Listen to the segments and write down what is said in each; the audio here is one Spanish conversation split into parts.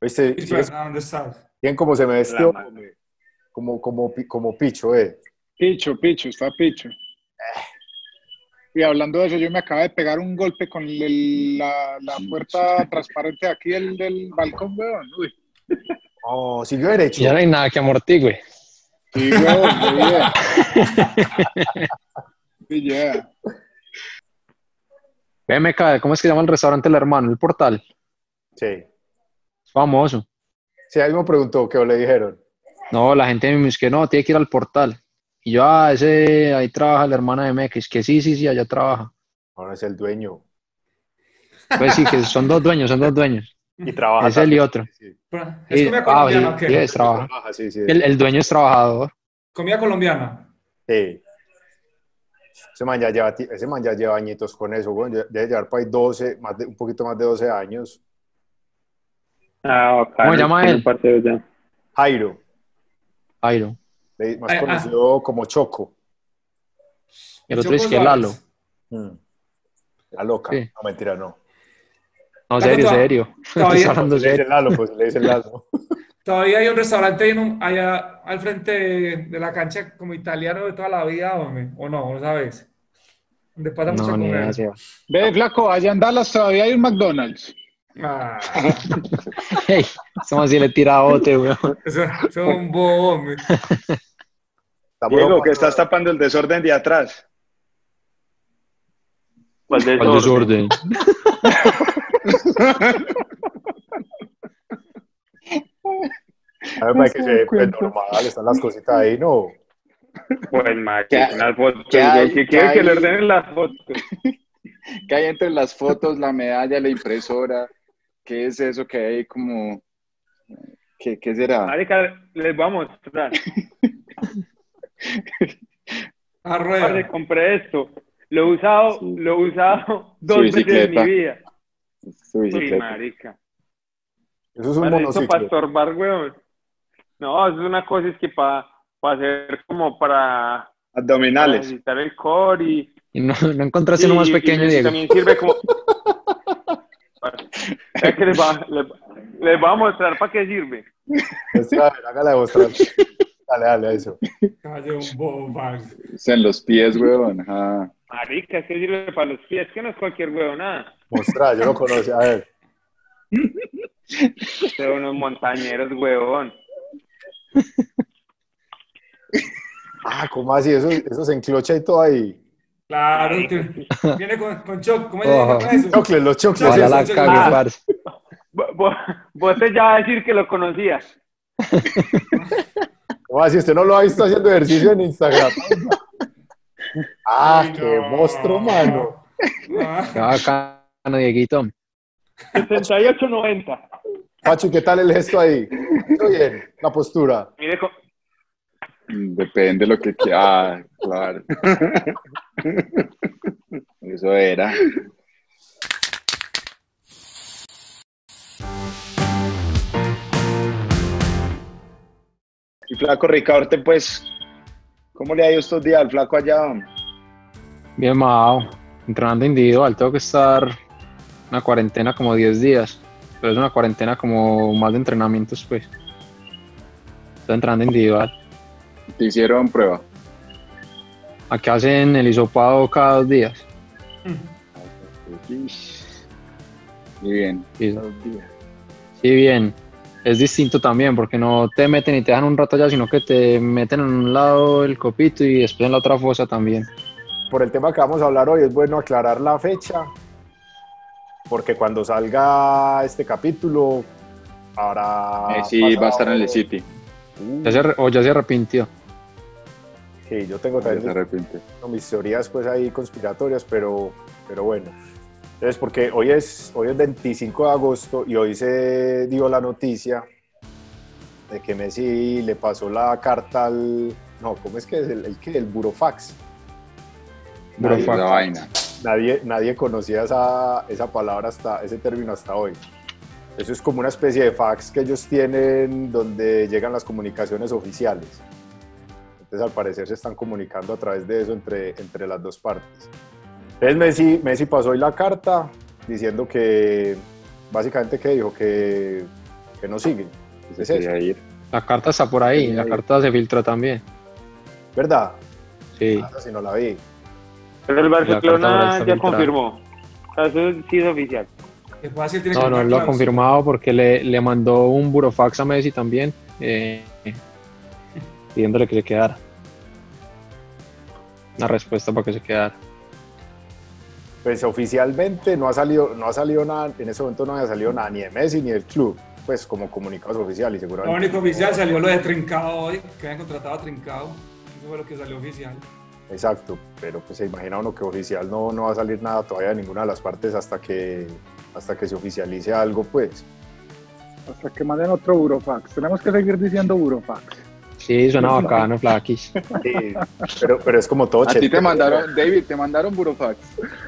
¿Viste? Sí, Sí, pero, es ¿a ¿Dónde estás? bien como se me vestió, como, como, como picho, eh. Picho, picho, está picho. Y hablando de eso, yo me acabo de pegar un golpe con el- la, la puerta transparente aquí del, del balcón, weón. Uy. Oh, siguió derecho. Ya no hay nada que amortigue. Sí, weón. Sí, ya. BMK, ¿cómo es que llama el restaurante El Hermano? El Portal. Sí. Famoso. Sí, ahí me preguntó qué le dijeron. No, la gente me dice que no, tiene que ir al Portal. Y yo, ah, ese, ahí trabaja la hermana de MX, que sí, sí, sí, allá trabaja. Ahora es el dueño. Pues sí, que son dos dueños, son dos dueños. Y trabaja. Es él y también. otro. Sí, ¿Es comida ah, colombiana sí, es trabaja. trabaja, sí, sí. El, el dueño es trabajador. Comida colombiana. Sí. Ese man, ya lleva, ese man ya lleva añitos con eso, güey. Debe llevar para ahí 12, más de, un poquito más de 12 años. Ah. ¿Cómo se llama él? parte de allá. Jairo, Jairo. más Ay, ah. conocido como Choco. El otro es Choco que Lalo. Mm. La loca. Sí. No, mentira, no. No, serio, to- serio. todavía- Estoy hablando Le dice. Lalo, pues le dice Lalo. Todavía hay un restaurante ahí en un- allá al frente de, de la cancha como italiano de toda la vida, hombre. ¿O no? ¿No sabes? Donde pasa mucho No, comer. Seba. Ve, flaco, allá en Dallas todavía hay un McDonald's. Ah, Hey, estamos así le tira bote, weón. es un bobo, hombre. Diego, que estás tapando el desorden de atrás. ¿Cuál desorden. A ver, para que se pues, normal, están las cositas ahí, ¿no? Pues, marica, ¿Qué- unas fotos. qué hay- güey, ¿Qué qué quiere que le ordenen las fotos? ¿Qué hay entre las fotos, la medalla, la impresora? ¿Qué es eso que hay como... ¿Qué, qué será? Marica, les voy a mostrar. A Parce, rueda. compré esto. Lo he usado, Sí. lo he usado dos Su veces en mi vida. Su bicicleta. marica. Eso es un monociclo. para estorbar, weón. No, eso es una cosa es que para hacer como para, para Abdominales. ejercitar el core y... Y no, no encontraste uno más y- y pequeño, Diego. También sirve como... Es que les va, les, les voy a mostrar para qué sirve. Pues, a ver, hágala demostrar. Dale, dale, eso. Calle un man. Es en los pies, weón. ajá. Marica, es que sirve para los pies, que no es cualquier huevo, nada. Mostrar, yo lo conocí. A ver. Son unos montañeros, huevón. Ah, ¿cómo así? Eso, eso se enclocha y todo ahí. Claro, viene con, con choc. ¿Cómo llama eso? Chocles, los chocles. Ojalá la cague, ah. parce. Vo- vo- Vos te ya vas a decir que lo conocías. ¿Cómo así? ¿Usted no lo ha visto haciendo ejercicio en Instagram? Ah, Ay, qué no. monstruo, mano. Ah, Qué bacano, Dieguito. 78.90. Pacho, ¿y qué tal el gesto ahí? ¿Todo bien? La postura. Mire, Depende de lo que quiera. Ah, claro. Eso era. Y flaco Ricardo, pues, ¿cómo le ha ido estos días al flaco allá? Bien, Mao. Entrenando individual. Tengo que estar una cuarentena como 10 días. Pero es una cuarentena como más de entrenamientos, pues. Estoy entrenando individual. Te hicieron prueba. Aquí hacen el hisopado cada dos días. Muy bien. Sí, sí, bien. Es distinto también porque no te meten y te dejan un rato allá, sino que te meten en un lado el copito y después en la otra fosa también. Por el tema que vamos a hablar hoy, es bueno aclarar la fecha, porque cuando salga este capítulo, habrá... Eh, sí, va a estar en el City. Uh, Ya se o ya se arrepintió. Sí, yo tengo Se también arrepiente. mis teorías pues ahí conspiratorias, pero, pero bueno. Entonces, porque hoy es, hoy es 25 de agosto y hoy se dio la noticia de que Messi le pasó la carta al... No, ¿cómo es que es? El, el, ¿qué? el burofax. Nadie, Esa vaina. nadie, nadie conocía esa, esa palabra hasta ese término hasta hoy. Eso es como una especie de fax que ellos tienen donde llegan las comunicaciones oficiales. Entonces, al parecer, se están comunicando a través de eso entre, entre las dos partes. Entonces, Messi, Messi pasó hoy la carta diciendo que, básicamente, que dijo que, que no siguen. Se Es eso. ir. La carta está por ahí, la carta se filtró también. ¿Verdad? Sí. Ah, sí no la vi. Pero el Barcelona ya filtrada. confirmó. O sea, eso sí es oficial. No, no lo ha confirmado porque le, le mandó un burofax a Messi también, eh, pidiéndole que se quedara. Una respuesta para que se quedara. Pues oficialmente no ha salido, no ha salido nada, en ese momento no había salido nada ni de Messi ni del club, pues como comunicados oficiales y Lo seguramente. único oficial salió lo de Trincado hoy, que habían contratado a Trincado. Eso fue lo que salió oficial. Exacto, pero pues se imagina uno que oficial no, no va a salir nada todavía de ninguna de las partes hasta que, hasta que se oficialice algo, pues. Hasta que manden otro Burofax. Tenemos que seguir diciendo Burofax. Sí, suena bacano, Flaquis. Sí, pero, pero es como todo A ti te mandaron, David, te mandaron Burofax.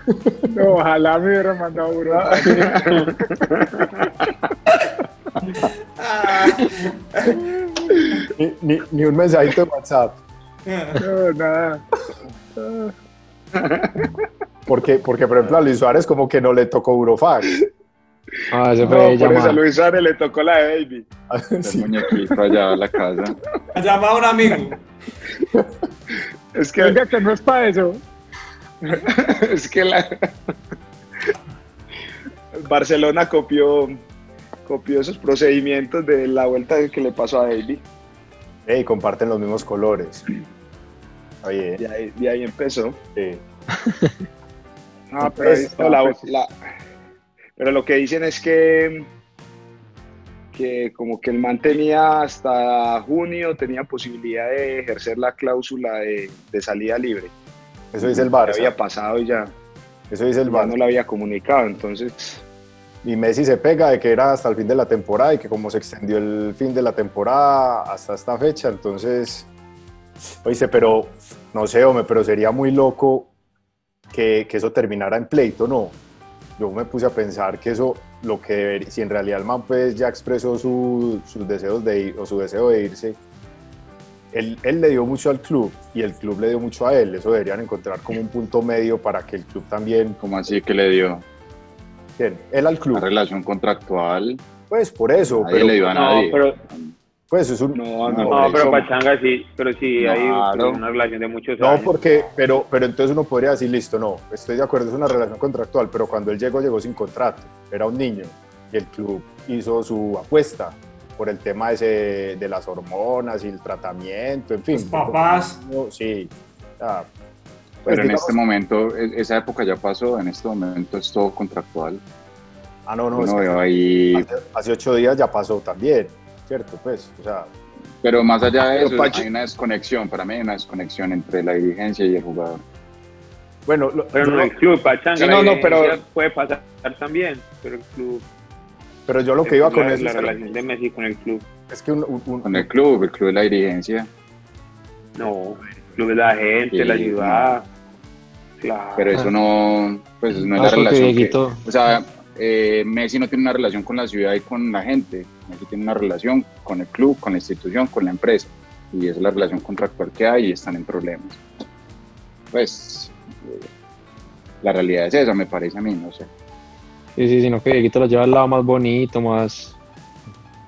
No, ojalá me hubieran mandado Burofax. Ni, ni- ni un mensajito de WhatsApp. No, nada. Porque, porque, por ejemplo, a Luis Suárez como que no le tocó Eurofax. Ah, ese No, fue por eso a. Luis Suárez le tocó la de David. El Sí. muñequito allá a la casa. Ha llamado a un amigo. Es que, Oiga, que no es para eso. es que la... Barcelona copió, copió esos procedimientos de la vuelta que le pasó a David. Ey, comparten los mismos colores. Oye, Y ahí, empezó. sí. Ah, pero ahí Pues, está, No, la- pues. la- pero lo que dicen es que, que como que el man tenía hasta junio, tenía posibilidad de ejercer la cláusula de, de salida libre. eso dice el Ya Barça. había pasado y ya, Eso dice el ya no lo había comunicado, entonces Y Messi se pega de que era hasta el fin de la temporada y que como se extendió el fin de la temporada hasta esta fecha, entonces, oíste, pero no sé, hombre, pero sería muy loco que, que eso terminara en pleito, ¿no? Yo me puse a pensar que eso, lo que debería, si en realidad el man pues ya expresó su- sus deseos de ir, o su deseo de irse, él, él le dio mucho al club y el club le dio mucho a él, eso deberían encontrar como un punto medio para que el club también, como así que le dio ¿quién? él al club, una relación contractual, pues por eso, nadie pero le dio a No, pero, pues es un, No, no, no, pero eso- Pachanga sí, pero sí hay Claro. una relación de muchos No, años. porque, pero, pero entonces uno podría decir, listo, no, estoy de acuerdo, es una relación contractual, pero cuando él llegó, llegó sin contrato, era un niño, y el club hizo su apuesta por el tema ese de las hormonas y el tratamiento, en fin. Los papás. No, Sí, pues, Pero en este momento, e- esa época ya pasó, en este momento es todo contractual. Ah, no, no, es que veo ahí, hace, hace ocho días ya pasó también, ¿cierto? Pues, o sea, pero más allá de eso, Pachi- hay una desconexión, para mí hay una desconexión entre la dirigencia y el jugador. bueno, lo- Pero no el club, Pachanga. Sí, no, no, pero- Puede pasar también, pero el club. pero yo lo que iba con la, eso la es, relación de Messi con el club. es que un, un- un- Con el club, el club de la dirigencia, No, el club es la gente, Sí, la ciudad. Claro. pero eso no, pues no es Ah, la porque relación. que- o sea, eh, Messi no tiene una relación con la ciudad y con la gente, Messi tiene una relación con el club, con la institución, con la empresa, y esa es la relación contractual que hay y están en problemas. Pues eh, la realidad es esa, me parece a mí, no sé. sí, sí, sino que Dieguito lo lleva al lado más bonito, más,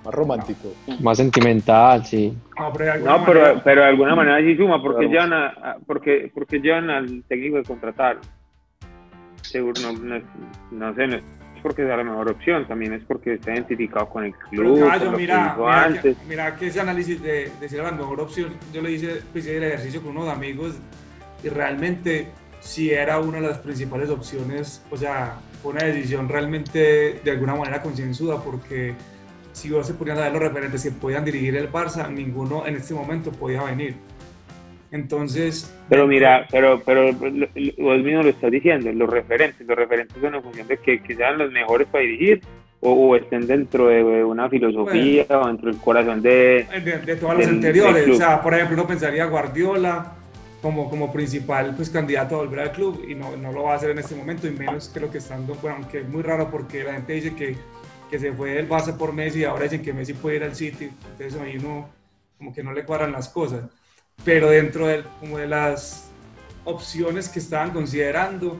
más romántico. más sentimental, sí. No, pero de alguna No, pero, manera- pero de alguna manera sí suma, porque Claro. llevan, a, a- porque, porque llevan al técnico de contratar. Seguro, no, no, no sé, no porque sea la mejor opción, también es porque está identificado con el Pero, club, caballo, con lo que mira, mira, antes. que, mira que ese análisis de decir la mejor opción, yo lo hice, pues, el ejercicio con unos amigos y realmente sí era una de las principales opciones, o sea, fue una decisión realmente de alguna manera concienzuda porque si vos se ponían a ver los referentes que podían dirigir el Barça, ninguno en este momento podía venir. Entonces... Pero mira, pero, pero vos mismo lo estás diciendo, los referentes, los referentes son en función de que, que sean los mejores para dirigir o, o estén dentro de una filosofía o dentro del corazón de... de, de todas las del- anteriores. del. O sea, por ejemplo, uno pensaría Guardiola como, como principal pues, candidato a volver al club y no, no lo va a hacer en este momento y menos que lo que estando, bueno, aunque es muy raro porque la gente dice que, que se fue del Barça por Messi y ahora dicen que Messi puede ir al City, entonces ahí uno como que no le cuadran las cosas. Pero dentro de, como de las opciones que estaban considerando,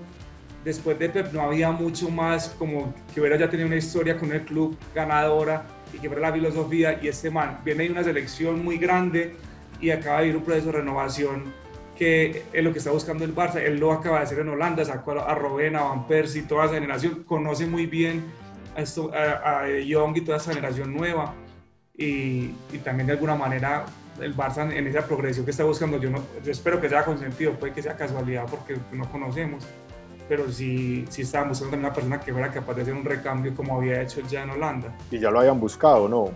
después de Pep no había mucho más como que hubiera ya tenido una historia con el club ganadora y que fuera la filosofía. Y este man viene de una selección muy grande y acaba de vivir un proceso de renovación que es lo que está buscando el Barça. Él lo acaba de hacer en Holanda, sacó a Robben, a Van Persie, toda esa generación, conoce muy bien a, esto, a, a Young y toda esa generación nueva. Y, y, también de alguna manera el Barça en esa progresión que está buscando, yo, no, yo espero que sea consentido, puede que sea casualidad porque no conocemos, pero sí, sí estaban buscando una persona que fuera capaz de hacer un recambio como había hecho ya en Holanda. Y ya lo habían buscado, ¿no?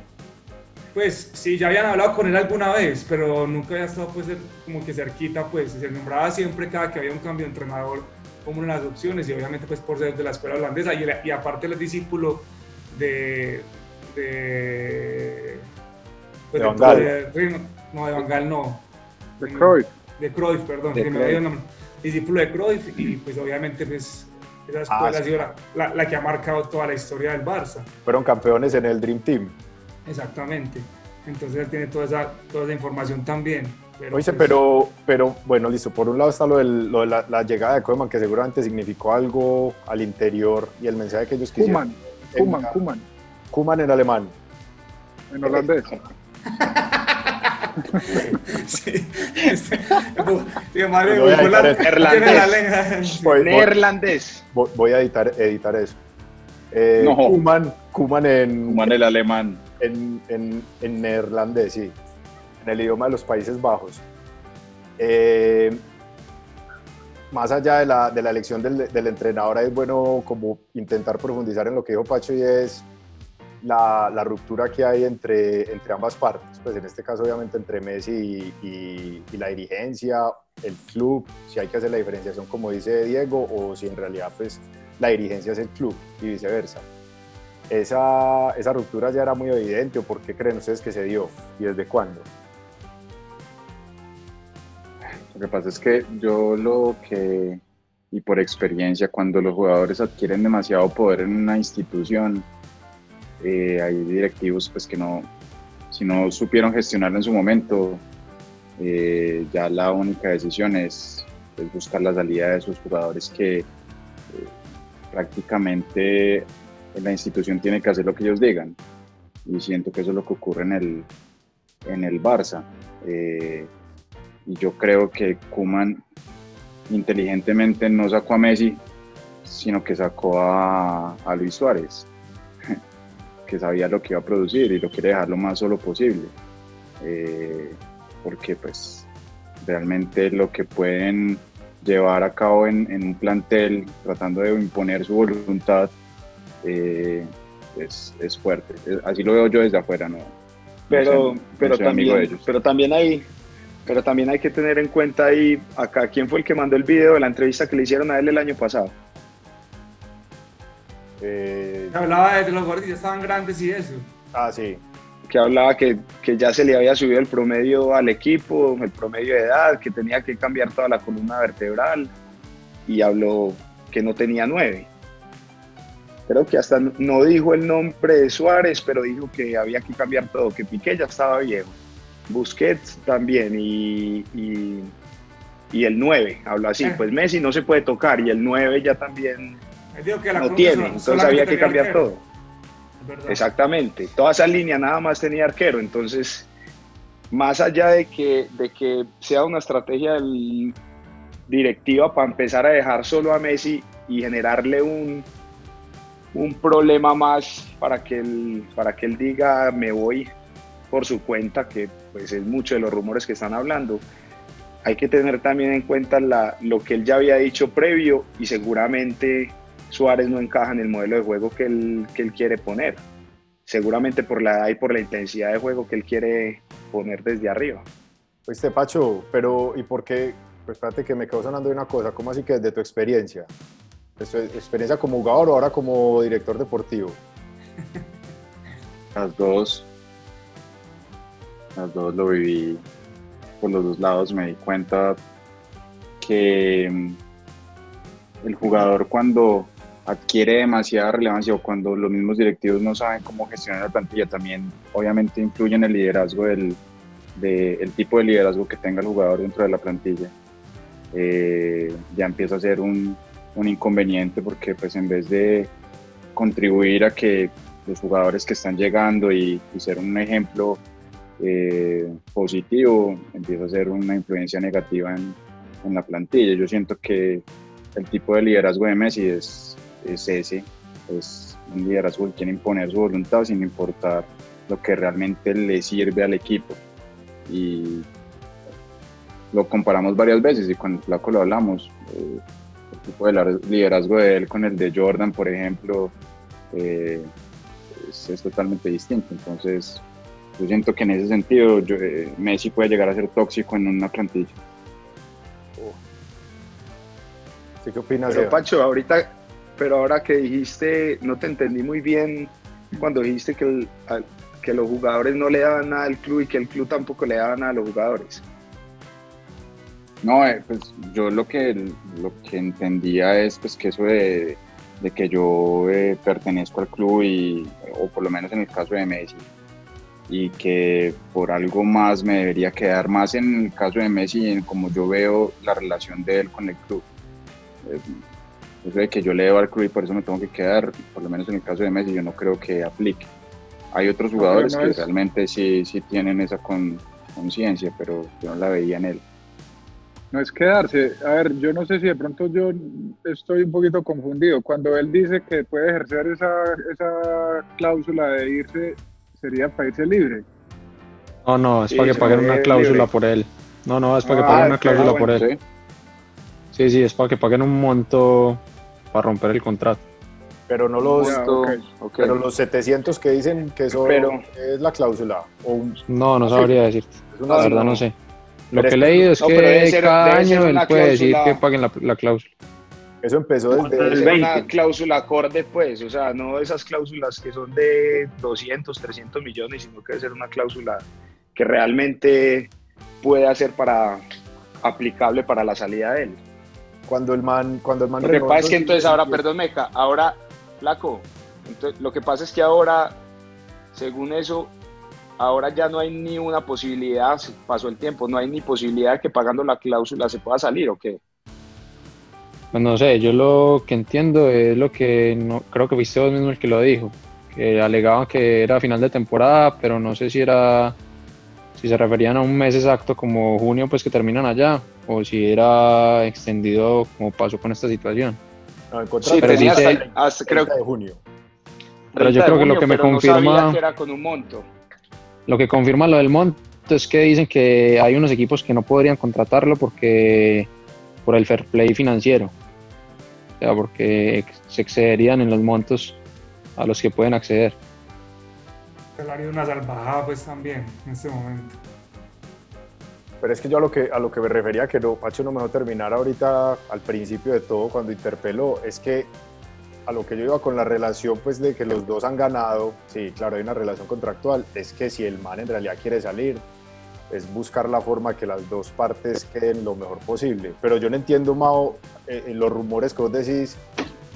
Pues sí, ya habían hablado con él alguna vez, pero nunca había estado pues como que cerquita, pues se nombraba siempre cada que había un cambio de entrenador como una de las opciones y obviamente pues por ser de la escuela holandesa y, y aparte él es discípulo de, de, De Van Gaal. de- no, de Van Gaal no. De Cruyff. De Cruyff, perdón, De que Cruyff. Discípulo de Cruyff y pues obviamente pues esa escuela Ah, ha sido la, la- la que ha marcado toda la historia del Barça. Fueron campeones en el Dream Team. Exactamente. Entonces él tiene toda esa, toda esa información también. Pero, Oíste, pues, pero, pero bueno, listo. Por un lado está lo, del- lo de la, la llegada de Koeman, que seguramente significó algo al interior y el mensaje que ellos quisieron. Kuman, Kuman, Kuman, Kuman en alemán. en holandés. Sí, este, madre, voy a neerlandés. Voy, voy- Neerlandés. voy- voy a editar, editar eso. Eh, No. Koeman, Koeman en, Kuman el alemán. en, en, en neerlandés, sí, en el idioma de los Países Bajos. Eh, más allá de la, de la elección del, del entrenador, es bueno como intentar profundizar en lo que dijo Pacho y es la, la ruptura que hay entre, entre ambas partes, pues en este caso obviamente entre Messi y, la dirigencia, el club, si hay que hacer la diferenciación como dice Diego o si en realidad pues la dirigencia es el club y viceversa esa, esa ruptura ya era muy evidente o por qué creen ustedes que se dio y desde cuándo? Lo que pasa es que yo lo que, y por experiencia, cuando los jugadores adquieren demasiado poder en una institución, eh, hay directivos pues que no, si no supieron gestionarlo en su momento, eh, ya la única decisión es, es buscar la salida de esos jugadores que eh, prácticamente la institución tiene que hacer lo que ellos digan. Y siento que eso es lo que ocurre en el, en el Barça. Y yo creo que Kuman inteligentemente no sacó a Messi, sino que sacó a Luis Suárez, que sabía lo que iba a producir y lo quiere dejar lo más solo posible. Eh, porque pues realmente lo que pueden llevar a cabo en, en un plantel tratando de imponer su voluntad eh, es, es fuerte. Así lo veo yo desde afuera, ¿no? pero, no sé, pero, no también, pero también hay pero también hay que tener en cuenta ahí acá quién fue el que mandó el video de la entrevista que le hicieron a él el año pasado Eh, Hablaba de que los gorditos estaban grandes y eso. ah, sí. que hablaba que, que ya se le había subido el promedio al equipo, el promedio de edad, que tenía que cambiar toda la columna vertebral y habló que no tenía nueve. Creo que hasta no dijo el nombre de Suárez, pero dijo que había que cambiar todo, que Piqué ya estaba viejo. Busquets también y, y, y el 9, habló así, Eh. pues Messi no se puede tocar y el 9 ya también Que la no tiene, entonces había que cambiar arquero. todo. Exactamente, toda esa línea nada más tenía arquero, entonces más allá de que, de que sea una estrategia del- directiva para empezar a dejar solo a Messi y generarle un, un problema más para que, él, para que él diga me voy por su cuenta, que pues es mucho de los rumores que están hablando. Hay que tener también en cuenta la, lo que él ya había dicho previo y seguramente Suárez no encaja en el modelo de juego que él, que él quiere poner. Seguramente por la edad y por la intensidad de juego que él quiere poner desde arriba. Oíste, Pacho, pero ¿y por qué? Pues espérate que me quedo sonando de una cosa. ¿Cómo así que desde tu experiencia? Pues, tu experiencia como jugador o ahora como director deportivo? Las dos. Las dos lo viví por los dos lados. Me di cuenta que mm, el jugador cuando adquiere demasiada relevancia o cuando los mismos directivos no saben cómo gestionar la plantilla, también obviamente influye en el liderazgo del de- el tipo de liderazgo que tenga el jugador dentro de la plantilla. Eh, ya empieza a ser un, un inconveniente porque pues en vez de contribuir a que los jugadores que están llegando y, y ser un ejemplo eh, positivo empieza a ser una influencia negativa en, en, la plantilla. Yo siento que el tipo de liderazgo de Messi es, es ese, es un liderazgo que quiere imponer su voluntad sin importar lo que realmente le sirve al equipo. Y lo comparamos varias veces y con el flaco lo hablamos. Eh, el tipo de liderazgo de él con el de Jordan, por ejemplo, eh, es, es, totalmente distinto. Entonces, yo siento que en ese sentido yo, eh, Messi puede llegar a ser tóxico en una plantilla. ¿Sí, ¿Qué opinas? Pero Pacho, ahorita, pero ahora que dijiste, no te entendí muy bien cuando dijiste que, los jugadores no le daban nada al club y que el club tampoco le daba nada a los jugadores. No, eh, pues yo lo que, lo que entendía es pues que eso de, que yo eh, pertenezco al club y, o por lo menos en el caso de Messi, y que por algo más me debería quedar más en el caso de Messi, en como yo veo la relación de él con el club. Eso de que yo le debo al club y por eso me tengo que quedar, por lo menos en el caso de Messi, yo no creo que aplique. Hay otros jugadores no, no que realmente sí, sí tienen esa con, conciencia, pero yo no la veía en él. No es quedarse. A ver, yo no sé si de pronto yo estoy un poquito confundido. Cuando él dice que puede ejercer esa, esa cláusula de irse, sería para irse libre. No, no, es sí, para que paguen una cláusula libre. por él. No, no, es para que paguen ah, una cláusula bueno, por él. Sí. Sí, sí, es para que paguen un monto para romper el contrato. Pero no los, yeah, okay, okay. pero los 700 que dicen que eso pero, es la cláusula. O un... No, no sabría decirte. La verdad no sé. Lo pero que he leído es no, que ser, cada año él puede decir que paguen la, la, cláusula. Eso empezó desde el 20. una cláusula acorde, pues, o sea, no esas cláusulas que son de 200, 300 millones, sino que debe ser una cláusula que realmente pueda ser para aplicable para la salida de él. Cuando el man, cuando el man Lo que pasa es que entonces ahora, perdón, Meca, ahora, Flaco, entonces, lo que pasa es que ahora, según eso, ahora ya no hay ni una posibilidad, pasó el tiempo, no hay ni posibilidad de que pagando la cláusula se pueda salir, ¿o qué? Pues no sé, yo lo que entiendo es lo que no, creo que fuiste vos mismo el que lo dijo, que alegaban que era final de temporada, pero no sé si era si se referían a un mes exacto como junio, pues que terminan allá, o si era extendido como pasó con esta situación. No, sí, pero sí hasta, se, hasta, creo de junio. Pero yo creo junio, que lo que me confirma no que era con un monto. Lo que confirma lo del monto es que dicen que hay unos equipos que no podrían contratarlo porque por el fair play financiero, o sea, porque se excederían en los montos a los que pueden acceder. Salario de una salvajada pues también en este momento. Pero es que yo a lo que, a lo que me refería, que no, Pacho no me dejó terminar ahorita al principio de todo cuando interpeló, es que a lo que yo iba con la relación pues de que los dos han ganado, sí, claro, hay una relación contractual, es que si el man en realidad quiere salir, es buscar la forma que las dos partes queden lo mejor posible. Pero yo no entiendo, Mao, eh, en los rumores que vos decís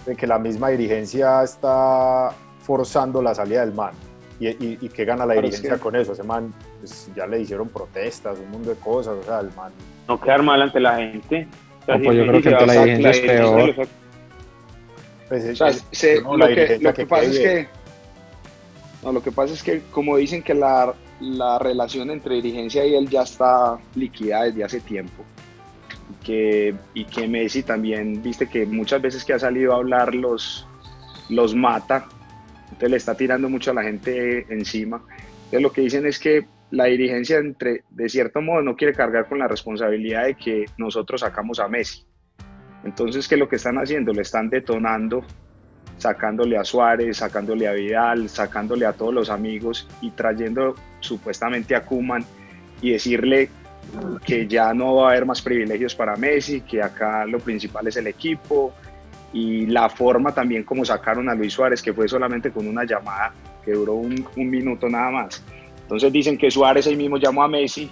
de que la misma dirigencia está forzando la salida del man. ¿Y, y, y qué gana la dirigencia con eso? Ese man pues, ya le hicieron protestas, un mundo de cosas, o sea, el man... No quedar mal ante la gente. O sea, no, pues yo creo que ante la dirigencia es peor. Pues, o sea, se, no, lo, que, lo que, que pasa es que... No, lo que pasa es que como dicen que la, la relación entre dirigencia y él ya está liquidada desde hace tiempo. Y que, y que Messi también, viste que muchas veces que ha salido a hablar los, los mata, entonces le está tirando mucho a la gente encima. Entonces lo que dicen es que la dirigencia entre, de cierto modo no quiere cargar con la responsabilidad de que nosotros sacamos a Messi. Entonces, ¿qué es lo que están haciendo? Le están detonando sacándole a Suárez, sacándole a Vidal, sacándole a todos los amigos y trayendo supuestamente a Kuman y decirle que ya no va a haber más privilegios para Messi, que acá lo principal es el equipo y la forma también como sacaron a Luis Suárez, que fue solamente con una llamada que duró un, un minuto nada más. Entonces dicen que Suárez ahí mismo llamó a Messi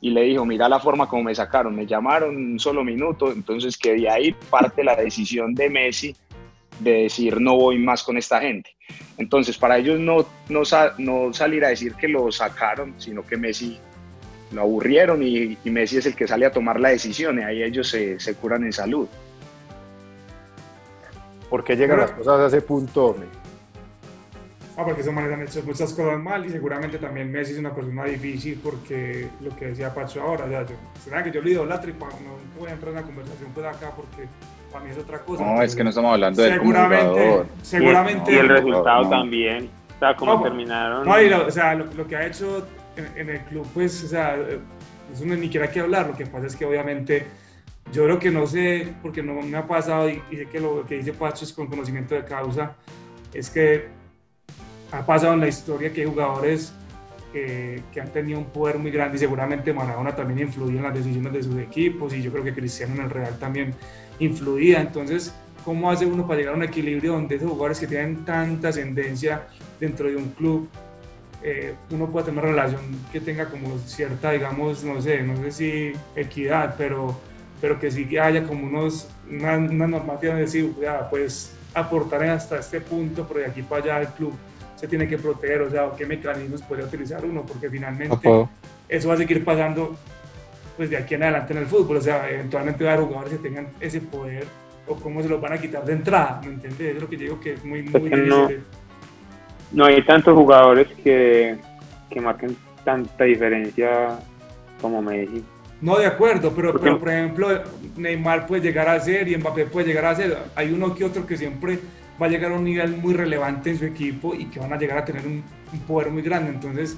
y le dijo, mira la forma como me sacaron, me llamaron un solo minuto, entonces que de ahí parte la decisión de Messi de decir no voy más con esta gente. Entonces, para ellos no, no, no salir a decir que lo sacaron, sino que Messi lo aburrieron y, y, Messi es el que sale a tomar la decisión y ahí ellos se, se curan en salud. ¿Por qué llegan las cosas a ese punto? Ah, porque esos manes han hecho muchas cosas mal y seguramente también Messi es una persona difícil porque lo que decía Pacho ahora, o sea, yo, será que yo lo idolatro y no voy a entrar en la conversación pues acá porque para mí es otra cosa. No, es que no estamos hablando del seguramente, jugador. seguramente. Y el, y el No, resultado no. también. O sea, como No, terminaron. No, y lo, o sea, lo, lo que ha hecho en, en el club, pues, o sea, eh, eso no ni siquiera hay que hablar. Lo que pasa es que obviamente yo creo que no sé, porque no me ha pasado y, y sé que lo que dice Pacho es con conocimiento de causa, es que ha pasado en la historia que hay jugadores que, que han tenido un poder muy grande y seguramente Maradona también influía en las decisiones de sus equipos y yo creo que Cristiano en el Real también influía. Entonces, ¿cómo hace uno para llegar a un equilibrio donde esos jugadores que tienen tanta ascendencia dentro de un club, eh, uno pueda tener una relación que tenga como cierta, digamos, no sé, no sé si equidad, pero, pero que sí que haya como unos, una, una normativa de decir, ya, pues aportar hasta este punto, pero de aquí para allá el club se tiene que proteger, o sea, qué mecanismos puede utilizar uno, porque finalmente puedo. eso va a seguir pasando pues de aquí en adelante en el fútbol, o sea, eventualmente va a haber jugadores que tengan ese poder o cómo se los van a quitar de entrada, ¿me entiendes? Es lo que yo digo que es muy, muy difícil. no. No hay tantos jugadores que, que marquen tanta diferencia como Messi. No, de acuerdo, pero, ¿Por qué? pero por ejemplo, Neymar puede llegar a ser y Mbappé puede llegar a ser. Hay uno que otro que siempre va a llegar a un nivel muy relevante en su equipo y que van a llegar a tener un, un poder muy grande. Entonces,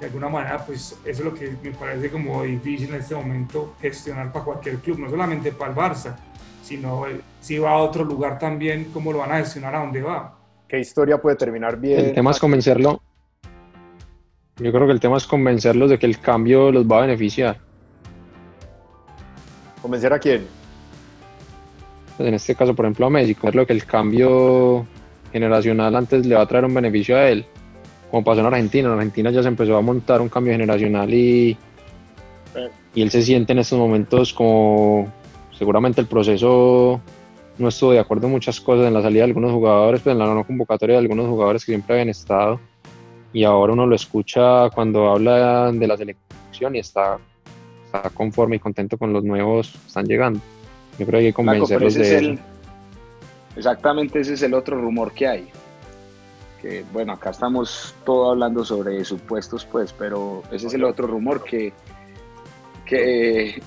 de alguna manera, pues eso es lo que me parece como difícil en este momento gestionar para cualquier club, no solamente para el Barça, sino eh, si va a otro lugar también, cómo lo van a gestionar a dónde va. ¿Qué historia puede terminar bien? El tema es convencerlo. Yo creo que el tema es convencerlos de que el cambio los va a beneficiar. ¿Convencer a quién? Pues en este caso, por ejemplo, a Messi, lo que el cambio generacional antes le va a traer un beneficio a él. Como pasó en Argentina, en Argentina ya se empezó a montar un cambio generacional y, y él se siente en estos momentos como seguramente el proceso no estuvo de acuerdo en muchas cosas en la salida de algunos jugadores, pues en la no convocatoria de algunos jugadores que siempre habían estado y ahora uno lo escucha cuando habla de la selección y está, está conforme y contento con los nuevos que están llegando. Yo creo que hay que convencerlos de es eso. el, exactamente ese es el otro rumor que hay. Que bueno, acá estamos todo hablando sobre supuestos, pues, pero ese es el otro rumor que, que,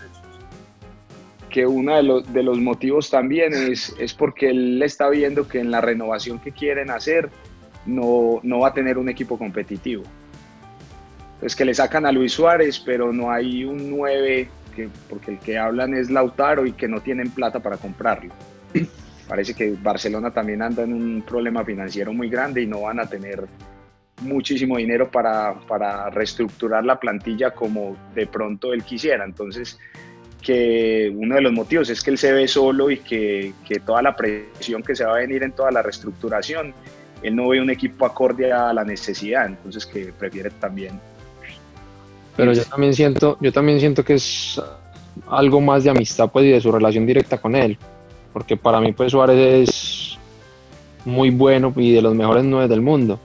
que uno de los, de los motivos también es, es porque él está viendo que en la renovación que quieren hacer no, no va a tener un equipo competitivo. Entonces que le sacan a Luis Suárez, pero no hay un 9, que, porque el que hablan es Lautaro y que no tienen plata para comprarlo. Parece que Barcelona también anda en un problema financiero muy grande y no van a tener muchísimo dinero para, para reestructurar la plantilla como de pronto él quisiera. Entonces, que uno de los motivos es que él se ve solo y que, que toda la presión que se va a venir en toda la reestructuración, él no ve un equipo acorde a la necesidad, entonces que prefiere también Pero yo también siento, yo también siento que es algo más de amistad pues y de su relación directa con él. Porque para mí pues Suárez es muy bueno y de los mejores nueve del mundo.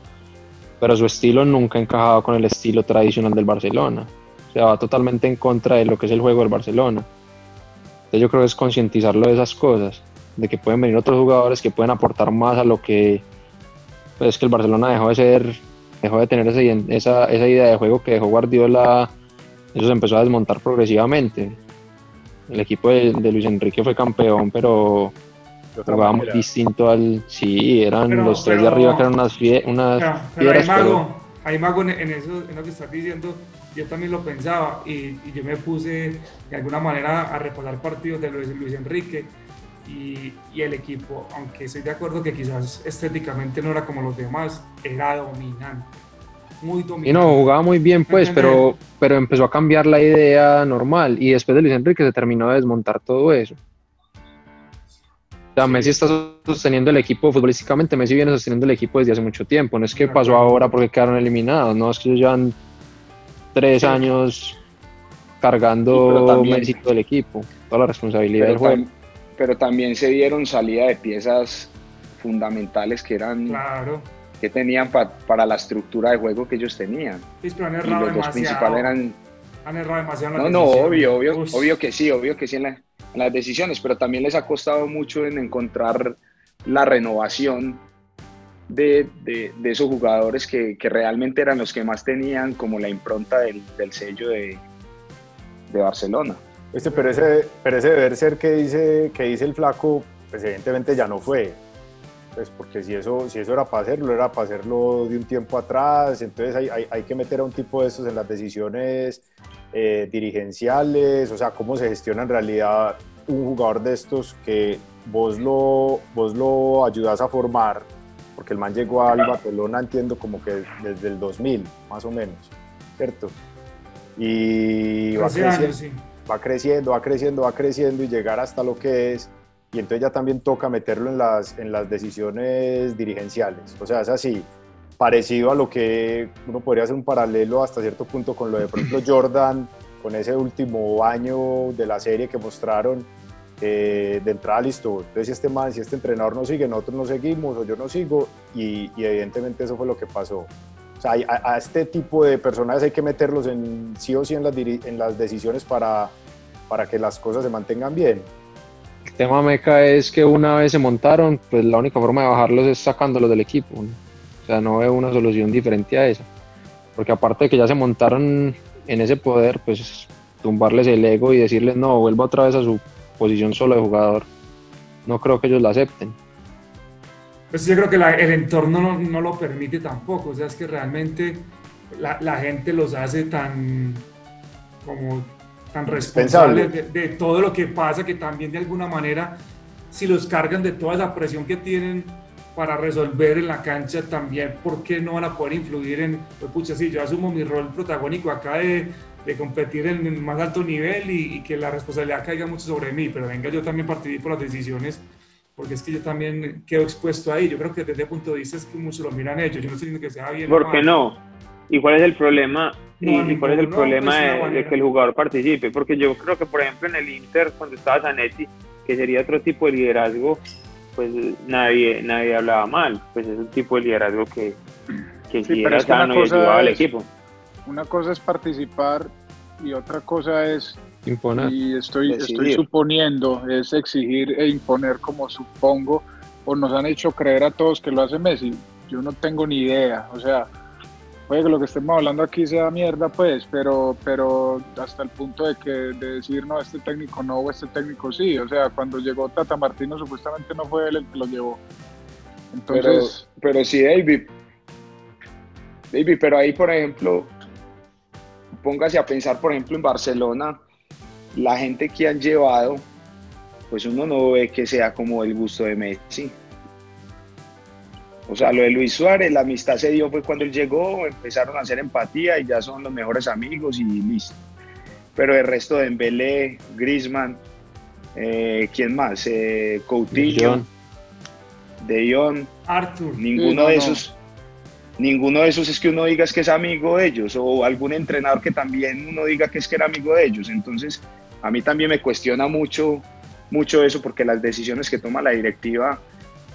Pero su estilo nunca ha encajado con el estilo tradicional del Barcelona. O sea, va totalmente en contra de lo que es el juego del Barcelona. Entonces yo creo que es concientizarlo de esas cosas. De que pueden venir otros jugadores que pueden aportar más a lo que... Pues es que el Barcelona dejó de ser dejó de tener esa, esa, esa, idea de juego que dejó Guardiola, eso se empezó a desmontar progresivamente. El equipo de, de Luis Enrique fue campeón, pero jugaba muy distinto al... Sí, eran Pero- los tres pero- de arriba que eran unas, fie- unas Pero, ahí, pero- Mago, ahí, Mago, en, en eso, en lo que estás diciendo, yo también lo pensaba y, y yo me puse de alguna manera a repasar partidos de Luis, Luis Enrique y, y el equipo, aunque estoy de acuerdo que quizás estéticamente no era como los demás, era dominante, muy dominante. Y no, jugaba muy bien, pues, pero, pero empezó a cambiar la idea normal. Y después de Luis Enrique se terminó de desmontar todo eso. O sea, Sí. Messi está sosteniendo el equipo futbolísticamente. Messi viene sosteniendo el equipo desde hace mucho tiempo. No es que pasó ahora porque quedaron eliminados. No, es que ellos llevan tres Sí. años Sí, cargando también- Messi todo el equipo. Toda la responsabilidad pero, del juego. Pero también se dieron salida de piezas fundamentales que eran Claro, que tenían pa- para la estructura de juego que ellos tenían pero han y errado los dos demasiado. principales eran Han errado demasiado en no las no decisiones. obvio obvio Ush. obvio que sí obvio que sí en, la- en las decisiones pero también les ha costado mucho en encontrar la renovación de, de, de esos jugadores que, que, realmente eran los que más tenían como la impronta del, del sello de, de Barcelona. Este, pero, ese, pero ese deber ser que dice, que dice el flaco, pues evidentemente ya no fue. Pues porque si eso, si eso era para hacerlo, era para hacerlo de un tiempo atrás, entonces hay, hay, hay que meter a un tipo de estos en las decisiones eh, dirigenciales, o sea, cómo se gestiona en realidad un jugador de estos que vos lo, vos lo ayudas a formar, porque el man llegó al Barcelona, entiendo, como que desde el 2000, más o menos, ¿cierto? Y va creciendo, años, sí. Va creciendo, va creciendo, va creciendo y llegar hasta lo que es, y entonces ya también toca meterlo en las, en las decisiones dirigenciales. O sea, es así, parecido a lo que uno podría hacer un paralelo hasta cierto punto con lo de, por ejemplo, Jordan, con ese último año de la serie que mostraron, eh, de entrada listo, entonces si este man, si este entrenador no sigue, nosotros no seguimos o yo no sigo y, y evidentemente eso fue lo que pasó. O sea, a, a, este tipo de personajes hay que meterlos en sí o sí en las, en las decisiones para, para que las cosas se mantengan bien. El tema meca es que una vez se montaron, pues la única forma de bajarlos es sacándolos del equipo. ¿no? O sea, no veo una solución diferente a esa. Porque aparte de que ya se montaron en ese poder, pues tumbarles el ego y decirles no, vuelva otra vez a su posición solo de jugador, no creo que ellos la acepten. Pues yo creo que la, el entorno no, no, lo permite tampoco, o sea, es que realmente la, la gente los hace tan como tan responsables de, de, todo lo que pasa que también de alguna manera si los cargan de toda esa presión que tienen para resolver en la cancha también, ¿por qué no van a poder influir en, pues pucha, sí, yo asumo mi rol protagónico acá de, de competir en el más alto nivel y, y, que la responsabilidad caiga mucho sobre mí, pero venga, yo también participo en las decisiones, porque es que yo también quedo expuesto ahí. Yo creo que desde el punto de vista es que muchos lo miran ellos. Yo no estoy diciendo que sea bien. ¿Por qué no? ¿Y cuál es el problema? No, ¿Y, cuál es el no, problema de, de, que el jugador participe? Porque yo creo que, por ejemplo, en el Inter, cuando estaba Zanetti, que sería otro tipo de liderazgo, pues nadie, nadie hablaba mal. Pues es un tipo de liderazgo que, que sí, era sano y ayudaba al equipo. Una cosa es participar y otra cosa es imponer. Y estoy, estoy suponiendo, es exigir e imponer como supongo, o nos han hecho creer a todos que lo hace Messi. Yo no tengo ni idea, o sea, puede que lo que estemos hablando aquí sea mierda, pues, pero, pero hasta el punto de que de decir, no, este técnico no, o este técnico sí, o sea, cuando llegó Tata Martino supuestamente no fue él el que lo llevó. Entonces, pero, pero sí, David, David, pero ahí, por ejemplo, póngase a pensar, por ejemplo, en Barcelona, la gente que han llevado, pues uno no ve que sea como el gusto de Messi. O sea, lo de Luis Suárez, la amistad se dio fue cuando él llegó, empezaron a hacer empatía y ya son los mejores amigos y listo. Pero el resto de Embelé, Grisman, eh, ¿quién más? Eh, Coutinho, De Jong, Arthur. Ninguno no, de esos. No ninguno de esos es que uno diga es que es amigo de ellos o algún entrenador que también uno diga que es que era amigo de ellos. Entonces, a mí también me cuestiona mucho, mucho eso porque las decisiones que toma la directiva,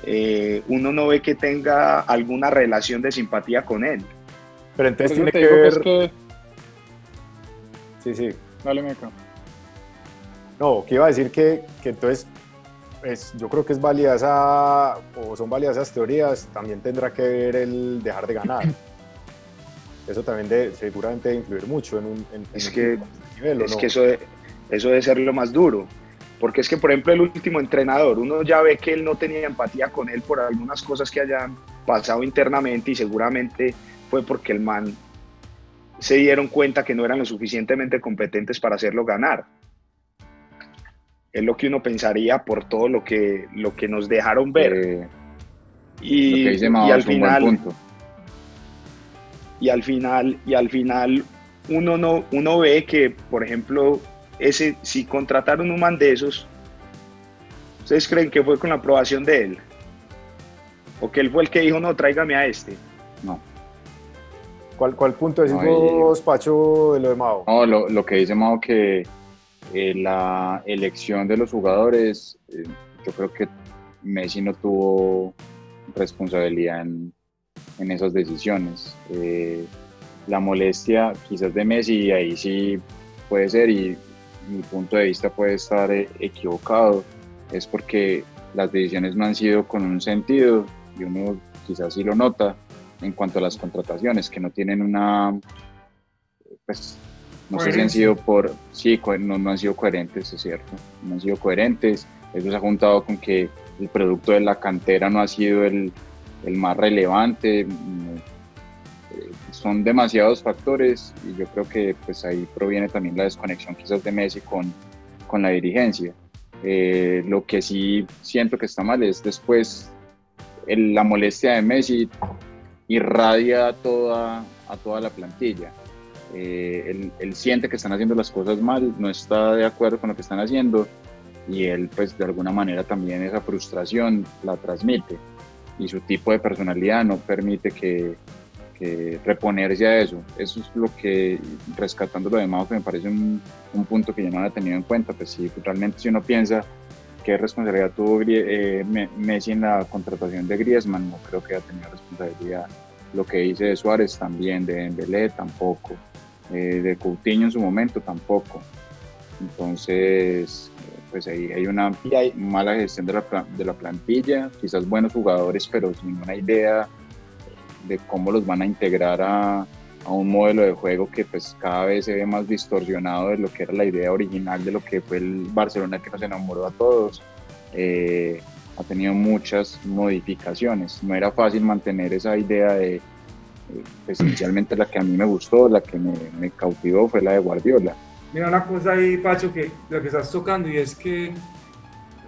eh, uno no ve que tenga alguna relación de simpatía con él. Pero entonces tiene que ver... Que... Sí, sí. Dale, Meca. No, que iba a decir que, que entonces es, yo creo que es válida esa, o son válidas esas teorías, también tendrá que ver el dejar de ganar. Eso también de, seguramente debe influir mucho en un, en, es en que, nivel, es no? que eso, de, eso debe ser lo más duro. Porque es que, por ejemplo, el último entrenador, uno ya ve que él no tenía empatía con él por algunas cosas que hayan pasado internamente y seguramente fue porque el man se dieron cuenta que no eran lo suficientemente competentes para hacerlo ganar es lo que uno pensaría por todo lo que, lo que nos dejaron ver. Eh, y, y, al final y al final y al final uno no uno ve que por ejemplo ese si contrataron un man de esos ustedes creen que fue con la aprobación de él o que él fue el que dijo no tráigame a este no ¿Cuál, cuál punto decís no, vos, Pacho, de lo de Mao? No, lo, lo que dice Mao que eh, la elección de los jugadores, eh, yo creo que Messi no tuvo responsabilidad en, en esas decisiones. Eh, la molestia quizás de Messi, ahí sí puede ser, y mi punto de vista puede estar equivocado, es porque las decisiones no han sido con un sentido y uno quizás sí lo nota en cuanto a las contrataciones, que no tienen una, pues, no sé si han sido por, sí, no, no han sido coherentes, es cierto, no han sido coherentes, eso se ha juntado con que el producto de la cantera no ha sido el, el más relevante, son demasiados factores y yo creo que pues ahí proviene también la desconexión quizás de Messi con, con la dirigencia. Eh, lo que sí siento que está mal es después la molestia de Messi irradia a toda, a toda la plantilla. Eh, él, él, siente que están haciendo las cosas mal, no está de acuerdo con lo que están haciendo y él pues de alguna manera también esa frustración la transmite y su tipo de personalidad no permite que, reponerse a eso. Eso es lo que, rescatando lo demás, que me parece un, punto que yo no había tenido en cuenta. Pues sí, realmente si uno piensa qué responsabilidad tuvo eh, Messi en la contratación de Griezmann, no creo que haya tenido responsabilidad. Lo que dice de Suárez también, de Dembélé tampoco, eh, de Coutinho en su momento tampoco. Entonces, pues ahí hay una mala gestión de la, de la plantilla, quizás buenos jugadores, pero sin una idea de cómo los van a integrar a, a, un modelo de juego que pues cada vez se ve más distorsionado de lo que era la idea original de lo que fue el Barcelona que nos enamoró a todos. Eh, ha tenido muchas modificaciones. No era fácil mantener esa idea de, eh, esencialmente la que a mí me gustó, la que me, me cautivó fue la de Guardiola Mira una cosa ahí, Pacho, que lo que estás tocando y es que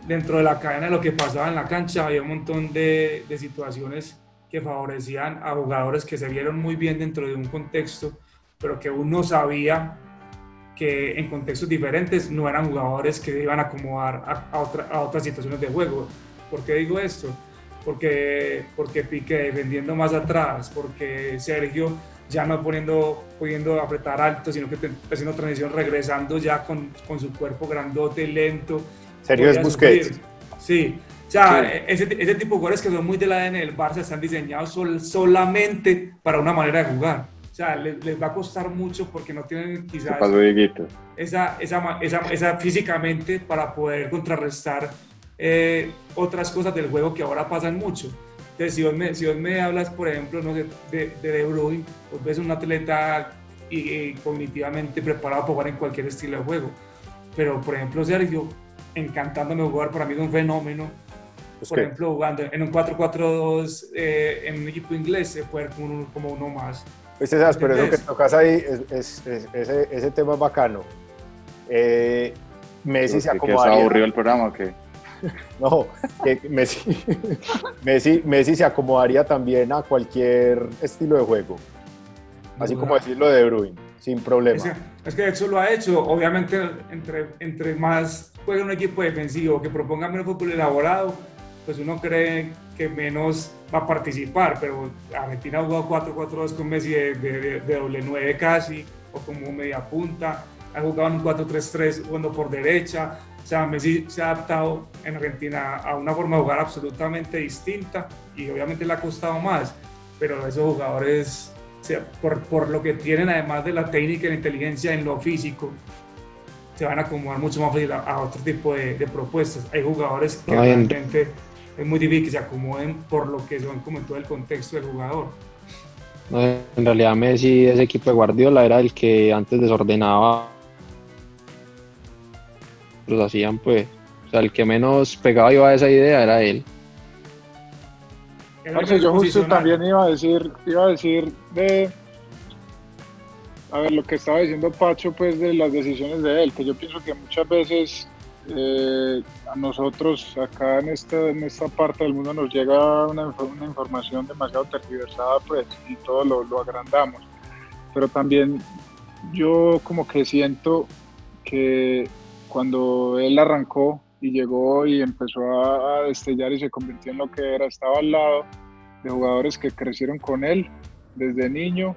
dentro de la cadena de lo que pasaba en la cancha había un montón de, de situaciones que favorecían a jugadores que se vieron muy bien dentro de un contexto, pero que uno sabía que en contextos diferentes no eran jugadores que iban a acomodar a, otra, a otras situaciones de juego. ¿Por qué digo esto? Porque, porque Piqué defendiendo más atrás, porque Sergio ya no poniendo, pudiendo apretar alto, sino que haciendo transición, regresando ya con, con su cuerpo grandote, lento. Sergio es Busquets. Sí, sea, ese, ese, tipo de jugadores que son muy del ADN del Barça están diseñados sol, solamente para una manera de jugar. O sea, les, les, va a costar mucho porque no tienen quizás esa, esa, esa, esa, físicamente para poder contrarrestar eh, otras cosas del juego que ahora pasan mucho. Entonces, si vos me, si vos me hablas, por ejemplo, no sé, de, de De Bruyne, vos ves un atleta y, cognitivamente preparado para jugar en cualquier estilo de juego. Pero, por ejemplo, Sergio, encantándome jugar, para mí es un fenómeno. Pues por ejemplo, jugando en un 4-4-2 eh, en un equipo inglés, se puede como uno, como uno más. Pues esas, pero eso que tocas ahí, es, es, ese, ese, tema es bacano. Eh, Messi se acomodaría. ¿Que aburrido el programa o qué? No, que Messi, Messi, Messi se acomodaría también a cualquier estilo de juego. Así como decirlo de Bruyne, sin problema. Es que, eso lo ha hecho. Obviamente, entre, entre más juega un equipo defensivo que proponga menos fútbol elaborado, pues uno cree que menos va a participar. Pero Argentina ha jugado 4-4-2 con Messi de, de, de, doble 9 casi, o como media punta. Ha jugado en un 4-3-3 jugando por derecha o sea, Messi se ha adaptado en Argentina a una forma de jugar absolutamente distinta y obviamente le ha costado más, pero esos jugadores, por, por, lo que tienen además de la técnica y la inteligencia en lo físico, se van a acomodar mucho más fácil a, otro tipo de, propuestas. Hay jugadores que realmente es muy difícil que se acomoden por lo que son como en todo el contexto del jugador. en realidad Messi, ese equipo de Guardiola era el que antes desordenaba los hacían pues, o sea, el que menos pegado iba a esa idea era él. yo justo también iba a decir, iba a decir de, a ver, lo que estaba diciendo Pacho, pues de las decisiones de él, que yo pienso que muchas veces eh, a nosotros acá en esta, en esta parte del mundo nos llega una, información demasiado tergiversada, pues, y todo lo agrandamos. Pero también yo como que siento que cuando él arrancó y llegó y empezó a, destellar y se convirtió en lo que era, estaba al lado de jugadores que crecieron con él desde niño,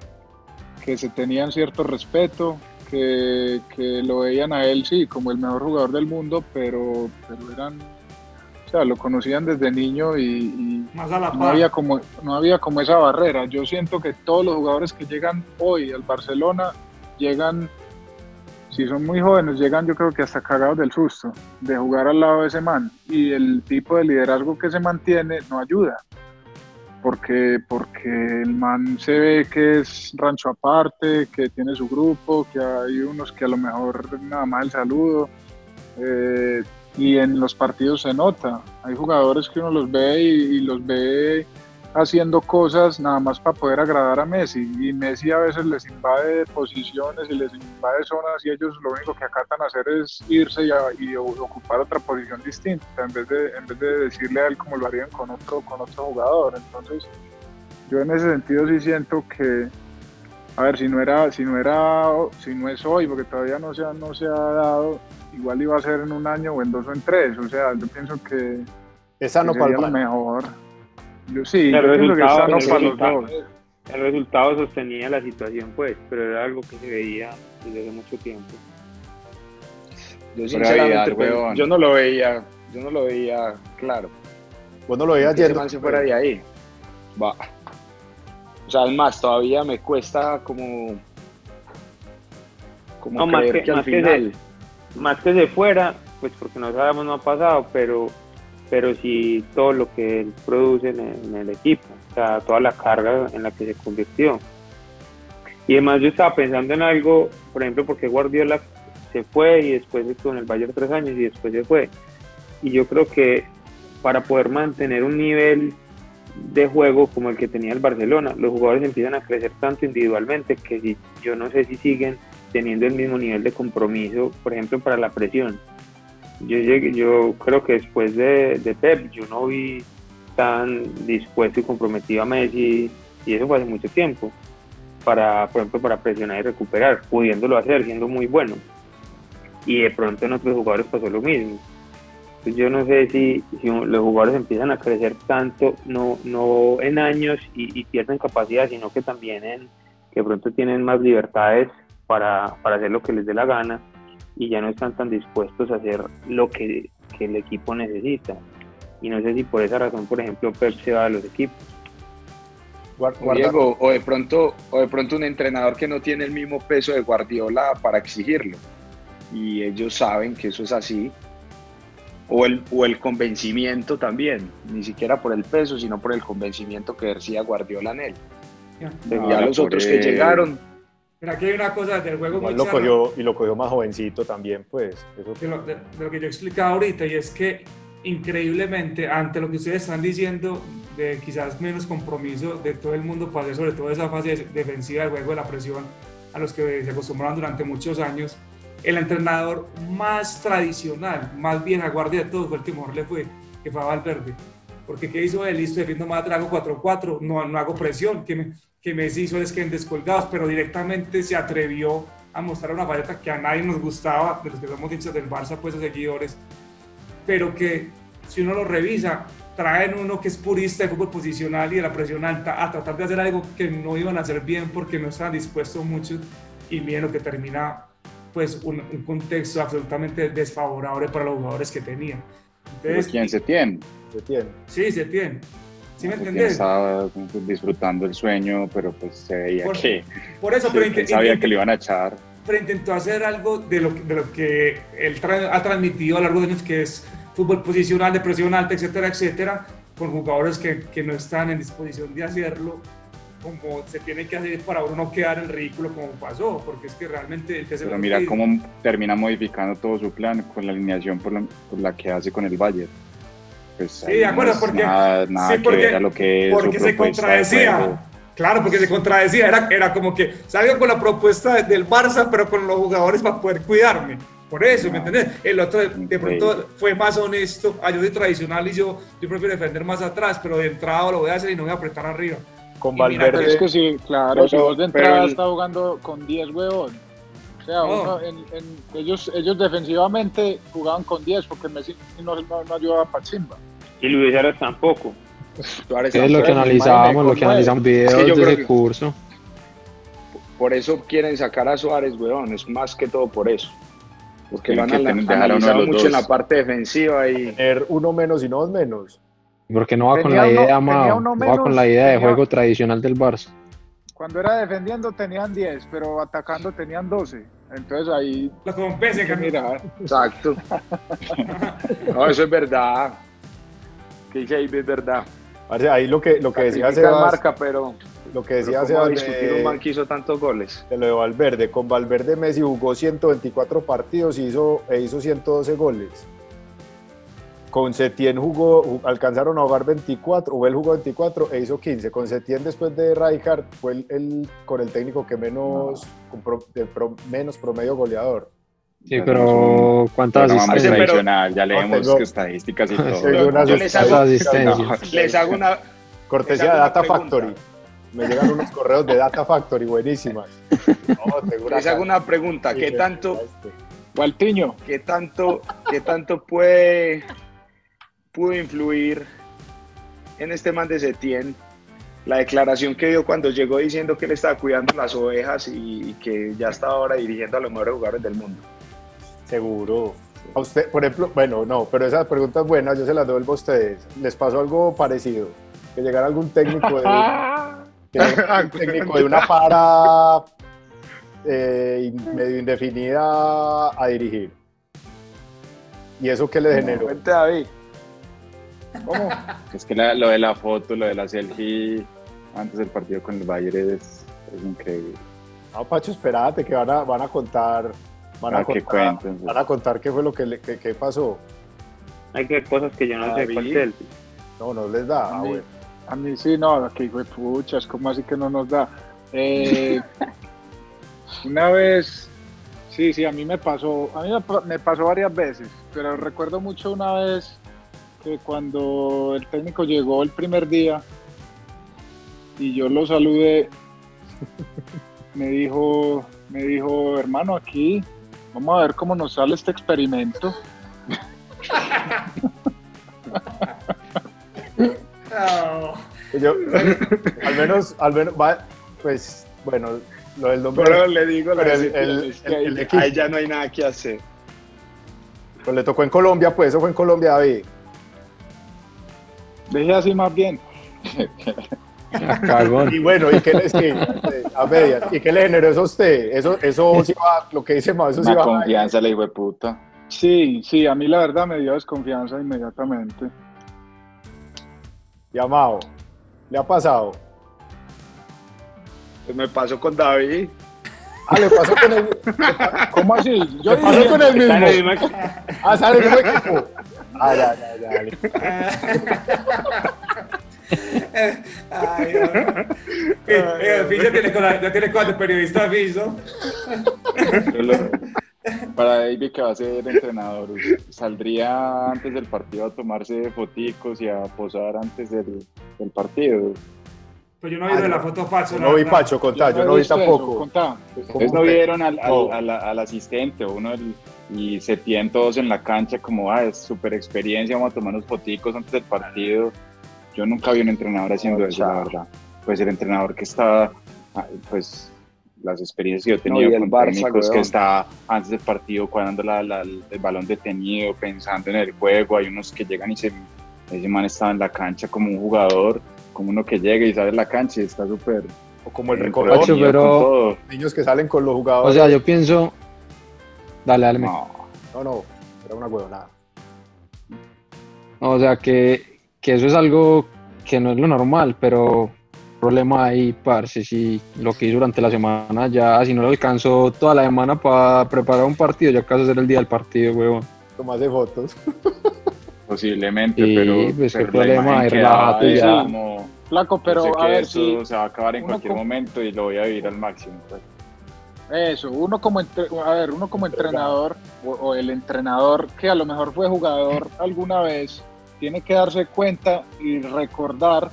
que se tenían cierto respeto, que, que, lo veían a él, sí, como el mejor jugador del mundo, pero, pero eran, o sea, lo conocían desde niño y, no, había como, no había como esa barrera. Yo siento que todos los jugadores que llegan hoy al Barcelona llegan si son muy jóvenes, llegan yo creo que hasta cagados del susto de jugar al lado de ese man. Y el tipo de liderazgo que se mantiene no ayuda. Porque, porque el man se ve que es rancho aparte, que tiene su grupo, que hay unos que a lo mejor nada más el saludo. Eh, y en los partidos se nota. Hay jugadores que uno los ve y, los ve haciendo cosas nada más para poder agradar a Messi. Y Messi a veces les invade posiciones y les invade zonas y ellos lo único que acatan hacer es irse y, ocupar otra posición distinta en vez, de, en vez de decirle a él como lo harían con otro, con otro jugador. Entonces, yo en ese sentido sí siento que, a ver, si no era, si no era, si no es hoy, porque todavía no se ha, no se ha dado, igual iba a ser en un año o en dos o en tres. O sea, yo pienso que, Esa no sería lo mejor. Yo sí, el resultado, el, resultado, el resultado sostenía la situación, pues, pero era algo que se veía desde hace mucho tiempo. Yo sinceramente, pues, yo no lo veía, yo no lo veía claro. Vos no lo veías yendo. si fuera de ahí. Va. O sea, es más, todavía me cuesta como, como no, creer más que, al final... se, más que se fuera, pues porque no sabemos, no ha pasado, pero pero sí todo lo que él produce en el, equipo, o sea, toda la carga en la que se convirtió. Y además yo estaba pensando en algo, por ejemplo, porque Guardiola se fue y después estuvo en el Bayern tres años y después se fue. Y yo creo que para poder mantener un nivel de juego como el que tenía el Barcelona, los jugadores empiezan a crecer tanto individualmente que si, yo no sé si siguen teniendo el mismo nivel de compromiso, por ejemplo, para la presión yo, llegué, yo creo que después de, Pep yo no vi tan dispuesto y comprometido a Messi y eso fue hace mucho tiempo para, por ejemplo, para presionar y recuperar, pudiéndolo hacer, siendo muy bueno. Y de pronto en otros jugadores pasó lo mismo. Entonces yo no sé si, si los jugadores empiezan a crecer tanto, no, no en años y, y, pierden capacidad, sino que también en que de pronto tienen más libertades para, para hacer lo que les dé la gana y ya no están tan dispuestos a hacer lo que, el equipo necesita. Y no sé si por esa razón, por ejemplo, Pep se va a los equipos. Diego, o de pronto, o de pronto un entrenador que no tiene el mismo peso de Guardiola para exigirlo. Y ellos saben que eso es así. O el, o el convencimiento también, ni siquiera por el peso, sino por el convencimiento que ejercía Guardiola en él. Ya, los otros que llegaron pero aquí hay una cosa del juego muy lo cogió, Y lo cogió más jovencito también, pues. Eso... De, lo, de, lo, que yo he explicado ahorita, y es que increíblemente, ante lo que ustedes están diciendo, de quizás menos compromiso de todo el mundo para hacer sobre todo esa fase defensiva del juego de la presión a los que se acostumbraron durante muchos años, el entrenador más tradicional, más bien a guardia de todos, fue el que mejor le fue, que fue Valverde. Porque ¿qué hizo él? Listo, defiendo más, trago 4-4, no, no hago presión, que me, que Messi hizo es que en descolgados, pero directamente se atrevió a mostrar una faceta que a nadie nos gustaba, de los que somos hinchas del Barça, pues, seguidores, pero que si uno lo revisa, traen uno que es purista de fútbol posicional y de la presión alta a tratar de hacer algo que no iban a hacer bien porque no estaban dispuestos muchos y miren lo que termina pues un, contexto absolutamente desfavorable para los jugadores que tenían. Entonces, ¿Quién se tiene? Se tiene. Sí, se tiene. ¿Sí me entendés? Estaba disfrutando el sueño, pero pues se veía que, por eso, pero sabía que le iban a echar. Pero intentó hacer algo de lo, de lo que él ha transmitido a lo largo de años, que es fútbol posicional, de presión alta, etcétera, etcétera, con jugadores que, que no están en disposición de hacerlo como se tiene que hacer para uno no quedar en ridículo como pasó, porque es que realmente... Pero mira cómo termina modificando todo su plan con la alineación por la, por la que hace con el Bayern. Pues, sí, de acuerdo, porque, sí, porque, lo que porque se contradecía. Claro, porque se contradecía, era, era como que salgo con la propuesta del Barça, pero con los jugadores para poder cuidarme. Por eso, ¿me entendés? El otro de, pronto fue más honesto, ah, yo soy tradicional y yo, yo prefiero defender más atrás, pero de entrada lo voy a hacer y no voy a apretar arriba. Con Valverde. es que sí, claro, si vos de entrada está jugando con 10 huevos. O sea, en, ellos, ellos defensivamente jugaban con 10 porque Messi no, no, no ayudaba para Chimba. Y Luis Suárez tampoco. es lo que analizábamos, lo que analizamos videos de ese curso. Por eso quieren sacar a Suárez, weón, es más que todo por eso. Porque lo han analizado mucho en la parte defensiva y... Tener uno menos y no dos menos. Porque no va con la idea, no va con la idea de juego tradicional del Barça. Cuando era defendiendo tenían 10, pero atacando tenían 12. Entonces ahí... Lo compensa, que mirar. Exacto. no, eso es verdad que dice ahí es verdad. Ahí lo que, lo que decía Sebas, marca, pero lo que decía Sebas discutir un man que hizo tantos goles. De lo de Valverde, con Valverde Messi jugó 124 partidos y hizo, e hizo 112 goles. Con Setien jugó, alcanzaron a jugar 24, o él jugó 24 e hizo 15. Con Setien después de Rijkaard fue el, con el técnico que menos, menos promedio goleador. Sí, pero ¿cuántas asistencias? ya leemos estadísticas y todo. Yo les hago, les hago una... Cortesía de Data Factory. Me llegan unos correos de Data Factory buenísimas. les hago una pregunta. ¿Qué tanto... Gualtiño. ¿Qué tanto, qué tanto puede, pudo influir en este man de Setien la declaración que dio cuando llegó diciendo que él estaba cuidando las ovejas y, y que ya estaba ahora dirigiendo a los mejores jugadores del mundo? Seguro. A usted, por ejemplo, bueno, no, pero esas preguntas buenas yo se las devuelvo a ustedes. ¿Les pasó algo parecido? Que llegara algún técnico de, un técnico de una para eh, medio indefinida a dirigir. ¿Y eso qué le generó? Cuente, David. ¿Cómo? Es que lo de la foto, lo de la selfie antes del partido con el Bayern es, increíble. No, Pacho, espérate, que van a, van a contar Van a, contar, van a contar qué fue lo que, le, que, pasó. Hay que cosas que yo no sé cuál No, no les da. A, mí, a mí sí, no, aquí fue puchas, ¿cómo así que no nos da? Eh, una vez, sí, sí, a mí me pasó, a mí me pasó varias veces, pero recuerdo mucho una vez que cuando el técnico llegó el primer día y yo lo saludé, me dijo, me dijo, hermano, aquí Vamos a ver cómo nos sale este experimento. Yo, al menos, al menos, pues, bueno, lo del nombre. Pero le digo, el, el, ahí ya no hay nada que hacer. Pues le tocó en Colombia, pues eso fue en Colombia, David. Deje así más bien. Y bueno, ¿y qué, le, a ¿y qué le generó eso a usted? Eso, eso sí va, lo que dice más, eso sí va. confianza, le digo puta. Sí, sí, a mí la verdad me dio desconfianza inmediatamente. Llamado, ¿le ha pasado? Pues me pasó con David. Ah, le pasó con el. ¿Cómo así? Yo le pasó con el mismo. Ah, sale el mismo equipo. Ah, ya, ya, ya. Ay, eh, ya tiene, ya tiene cuatro periodistas aviso. Para David que va a ser entrenador, ¿saldría antes del partido a tomarse foticos y a posar antes del, del partido? Pues yo no vi de la foto Pacho. No vi Pacho, contá, yo no vi tampoco. Ustedes no vieron al, al, al, asistente o uno y se tienen todos en la cancha como, ah, es súper experiencia, vamos a tomar unos foticos antes del partido yo nunca vi un entrenador haciendo eso, la verdad. Pues el entrenador que está, ah, pues las experiencias que yo he tenido con técnicos que está antes del partido cuadrando el balón detenido, pensando en el juego, hay unos que llegan y se, ese man está en la cancha como un jugador, como uno que llega y sale a la cancha y está súper... O como el recorrido, pero... niños que salen con los jugadores. O sea, yo pienso... Dale, dale. No, no, no, era una huevonada. o sea, que que eso es algo que no es lo normal, pero problema ahí, parce, si lo que hizo durante la semana ya, si no lo alcanzó toda la semana para preparar un partido, ya acaso ser el día del partido, huevón. de fotos. Posiblemente, pero, pues qué problema hay, relájate ya. Flaco, pero a ver si se va a acabar en cualquier momento y lo voy a vivir al máximo. Pues. Eso, uno como, a ver, uno como entrenador o el entrenador que a lo mejor fue jugador alguna vez, tiene que darse cuenta y recordar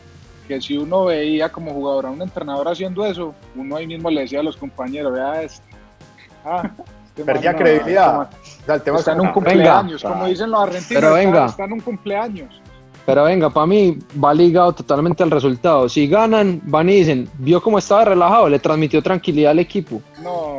que si uno veía como jugador a un entrenador haciendo eso, uno ahí mismo le decía a los compañeros, vea este, ah, este Perdía credibilidad. está en un cumpleaños, como dicen los argentinos, pero venga. Está, en un cumpleaños. Pero venga, para mí va ligado totalmente al resultado. Si ganan, van y dicen, vio cómo estaba relajado, le transmitió tranquilidad al equipo. No.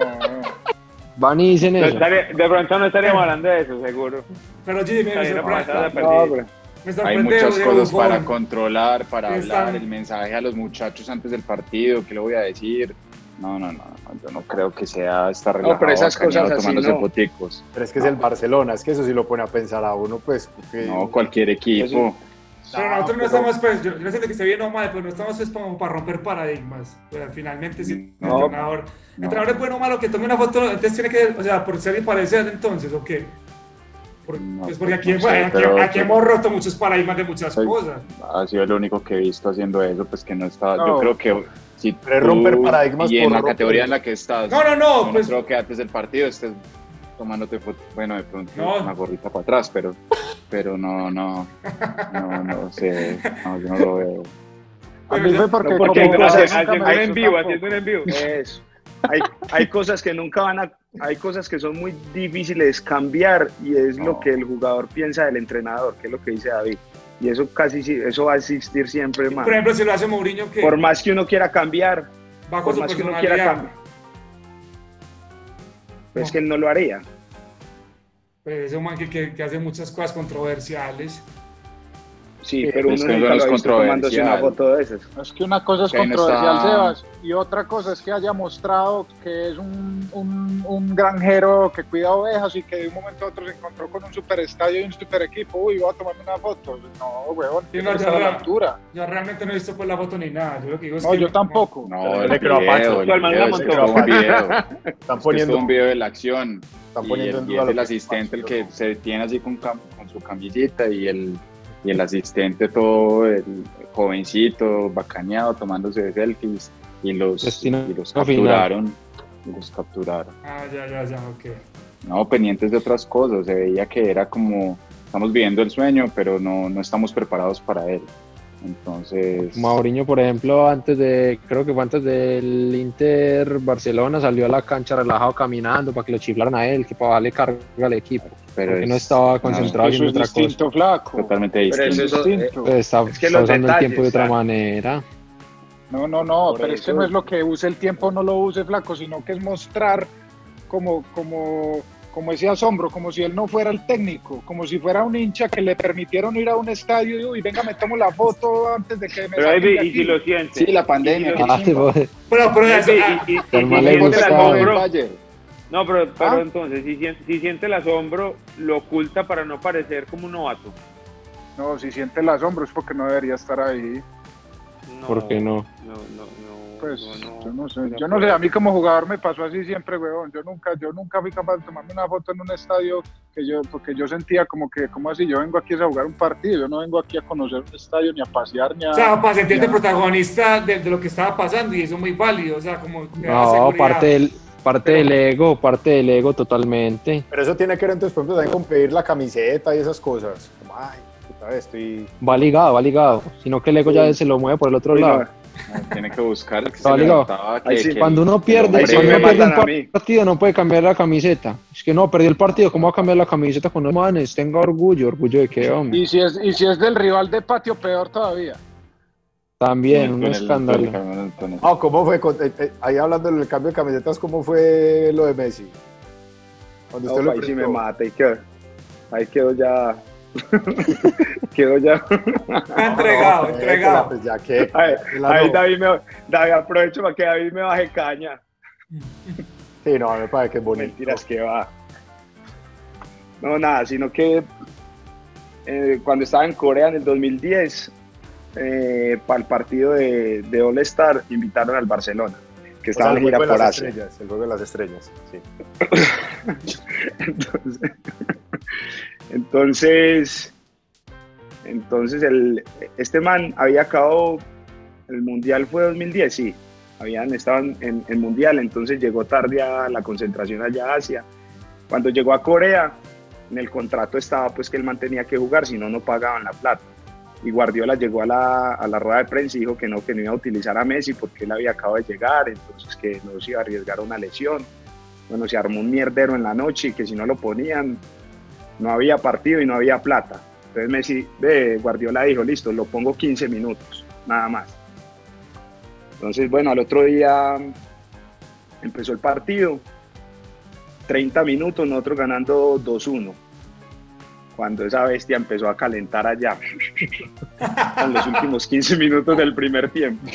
Van y dicen eso. de pronto no estaríamos hablando de eso, seguro. Pero Jimmy, me hay muchas cosas para controlar, para hablar el mensaje a los muchachos antes del partido, ¿qué le voy a decir? No, no, no, yo no creo que sea esta relajado no, pero esas cosas así no. Poticos. Pero es que es el Barcelona, es que eso sí lo pone a pensar a uno, pues. No, cualquier equipo. Pero nosotros no estamos, pues, yo, no sé que esté bien o mal, pero no estamos pues, como para romper paradigmas. Pero finalmente, si el entrenador, el entrenador es bueno o malo que tome una foto, entonces tiene que, o sea, por ser parecer entonces, ¿o qué? pues porque aquí, aquí, hemos roto muchos paradigmas de muchas cosas. Ha sido el único que he visto haciendo eso, pues que no está, yo creo que si tú, romper paradigmas y en la categoría en la que estás, no, no, no, pues, creo que antes del partido estés tomándote bueno, de pronto una gorrita para atrás, pero, pero no, no, no, no sé, no, yo no lo veo. A mí fue porque, porque como haciendo en vivo, haciendo en vivo. Eso. Hay, hay, cosas que nunca van a, hay cosas que son muy difíciles cambiar y es lo que el jugador piensa del entrenador, que es lo que dice David. Y eso casi eso va a existir siempre más. Por ejemplo, si lo hace Mourinho, que por más que uno quiera cambiar, por más que uno quiera cambiar, pues que él no lo haría. Pues es un man que, que, hace muchas cosas controversiales. Sí, pero uno nunca lo ha visto tomándose una foto de esas. Es que una cosa es controversial, Sebas, y otra cosa es que haya mostrado que es un, un, un, granjero que cuida ovejas y que de un momento a otro se encontró con un super estadio y un super equipo. Uy, voy a tomarme una foto. No, weón, sí, no, yo, la altura. Yo realmente no he visto pues la foto ni nada. Yo lo que digo es no, que yo tampoco. No, el video. Están poniendo un video de la acción. Están poniendo y el, en duda el asistente el que se detiene así con, con su camisita y el y el asistente todo el jovencito, bacaneado, tomándose selfies y los, y los capturaron. los capturaron. Ah, ya, ya, ya, ok. No, pendientes de otras cosas, se veía que era como, estamos viviendo el sueño, pero no, no estamos preparados para él. Entonces. Mauriño, por ejemplo, antes de, creo que fue antes del Inter Barcelona, salió a la cancha relajado caminando para que lo chiflaran a él, que para darle carga al equipo. Pero no estaba concentrado en otra cosa. Flaco. Totalmente distinto. es, distinto. está, usando el tiempo de otra manera. No, no, no, pero es que no es lo que use el tiempo, no lo use flaco, sino que es mostrar como, como como ese asombro, como si él no fuera el técnico, como si fuera un hincha que le permitieron ir a un estadio y venga, me tomo la foto antes de que me Pero ahí, y si lo siente. Sí, la pandemia. Ah, pero, pero, y, y. No, pero, pero ¿Ah? entonces, si, si siente el asombro, lo oculta para no parecer como un novato. No, si siente el asombro es porque no debería estar ahí. No, ¿Por qué no? No, no, no. Pues yo no sé, yo no sé, a mí como jugador me pasó así siempre, weón. Yo nunca, yo nunca fui capaz de tomarme una foto en un estadio que yo, porque yo sentía como que, como así? Yo vengo aquí a jugar un partido, yo no vengo aquí a conocer un estadio ni a pasear ni a. O sea, para sentirte protagonista de, lo que estaba pasando y eso es muy válido, o sea, como. No, parte del, parte del ego, parte del ego totalmente. Pero eso tiene que ver entonces, por ejemplo, también con pedir la camiseta y esas cosas. Ay, puta, estoy... Va ligado, va ligado. Sino que el ego ya se lo mueve por el otro lado tiene que buscar el que se Cuando uno pierde, cuando uno pierde un partido no puede cambiar la camiseta. Es que no, perdió el partido, ¿cómo va a cambiar la camiseta con los manes? Tenga orgullo, orgullo de qué, hombre. Y si es, y si es del rival de patio, peor todavía. También, un escándalo. Ah, ¿cómo fue? Eh, eh, ahí hablando del cambio de camisetas, ¿cómo fue lo de Messi? Cuando usted lo ahí sí me mata y quedó, ahí quedó ya Quedó ya. entregado, entregado. Pues ya que, ahí, David, me, David, aprovecho para que David me baje caña. Sí, no, me parece que es bonito. Mentiras que va. No, nada, sino que eh, cuando estaba en Corea en el 2010, eh, para el partido de, de All Star, invitaron al Barcelona, que estaba en gira por Asia. el juego de las estrellas, sí. Entonces, entonces, entonces el, este man había acabado, el mundial fue 2010, sí, habían estado en el mundial, entonces llegó tarde a la concentración allá a Asia. Cuando llegó a Corea, en el contrato estaba pues que el man tenía que jugar, si no, no pagaban la plata. Y Guardiola llegó a la, a la rueda de prensa y dijo que no, que no iba a utilizar a Messi porque él había acabado de llegar, entonces que no se iba a arriesgar una lesión. Bueno, se armó un mierdero en la noche y que si no lo ponían, no había partido y no había plata. Entonces Messi, ve, Guardiola dijo, listo, lo pongo 15 minutos, nada más. Entonces, bueno, al otro día empezó el partido, 30 minutos, nosotros ganando 2-1. Cuando esa bestia empezó a calentar allá, en los últimos 15 minutos del primer tiempo.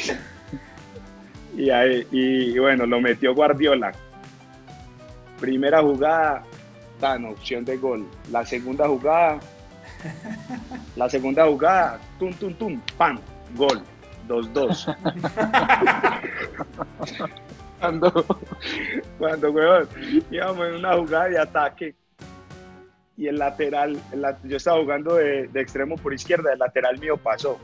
Y, y bueno, lo metió Guardiola. Primera jugada, opción de gol. La segunda jugada, La segunda jugada, tum, tum, tum, pam, gol, 2-2. cuando, cuando, weón, íbamos en una jugada de ataque y el lateral, yo estaba jugando de, de, extremo por izquierda, el lateral mío pasó.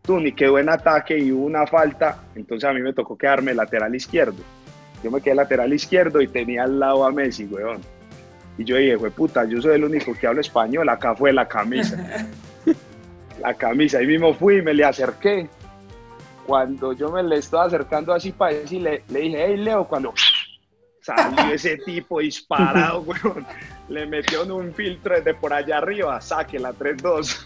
Tú, ni quedó en ataque y hubo una falta, entonces a mí me tocó quedarme lateral izquierdo. Yo me quedé lateral izquierdo y tenía al lado a Messi, weón. Y yo dije, güey, puta, yo soy el único que habla español, acá fue la camisa. la camisa, ahí mismo fui y me le acerqué. Cuando yo me le estaba acercando así para decirle, le dije, hey Leo, cuando salió ese tipo disparado, weón, le metió en un filtro desde por allá arriba, saque la 3-2.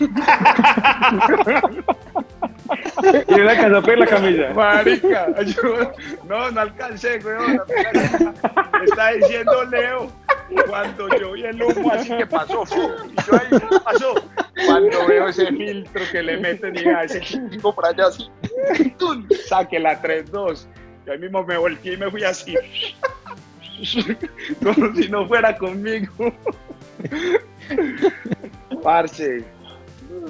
y una alcanzó a la camisa. Marica, no, no alcancé, weón. Me está diciendo Leo cuando yo vi el humo así que pasó, y yo ahí pasó. Cuando veo ese filtro que le meten y a ese chico por allá así, saque la 3-2. Yo ahí mismo me volteé y me fui así. Como si no fuera conmigo. Parce,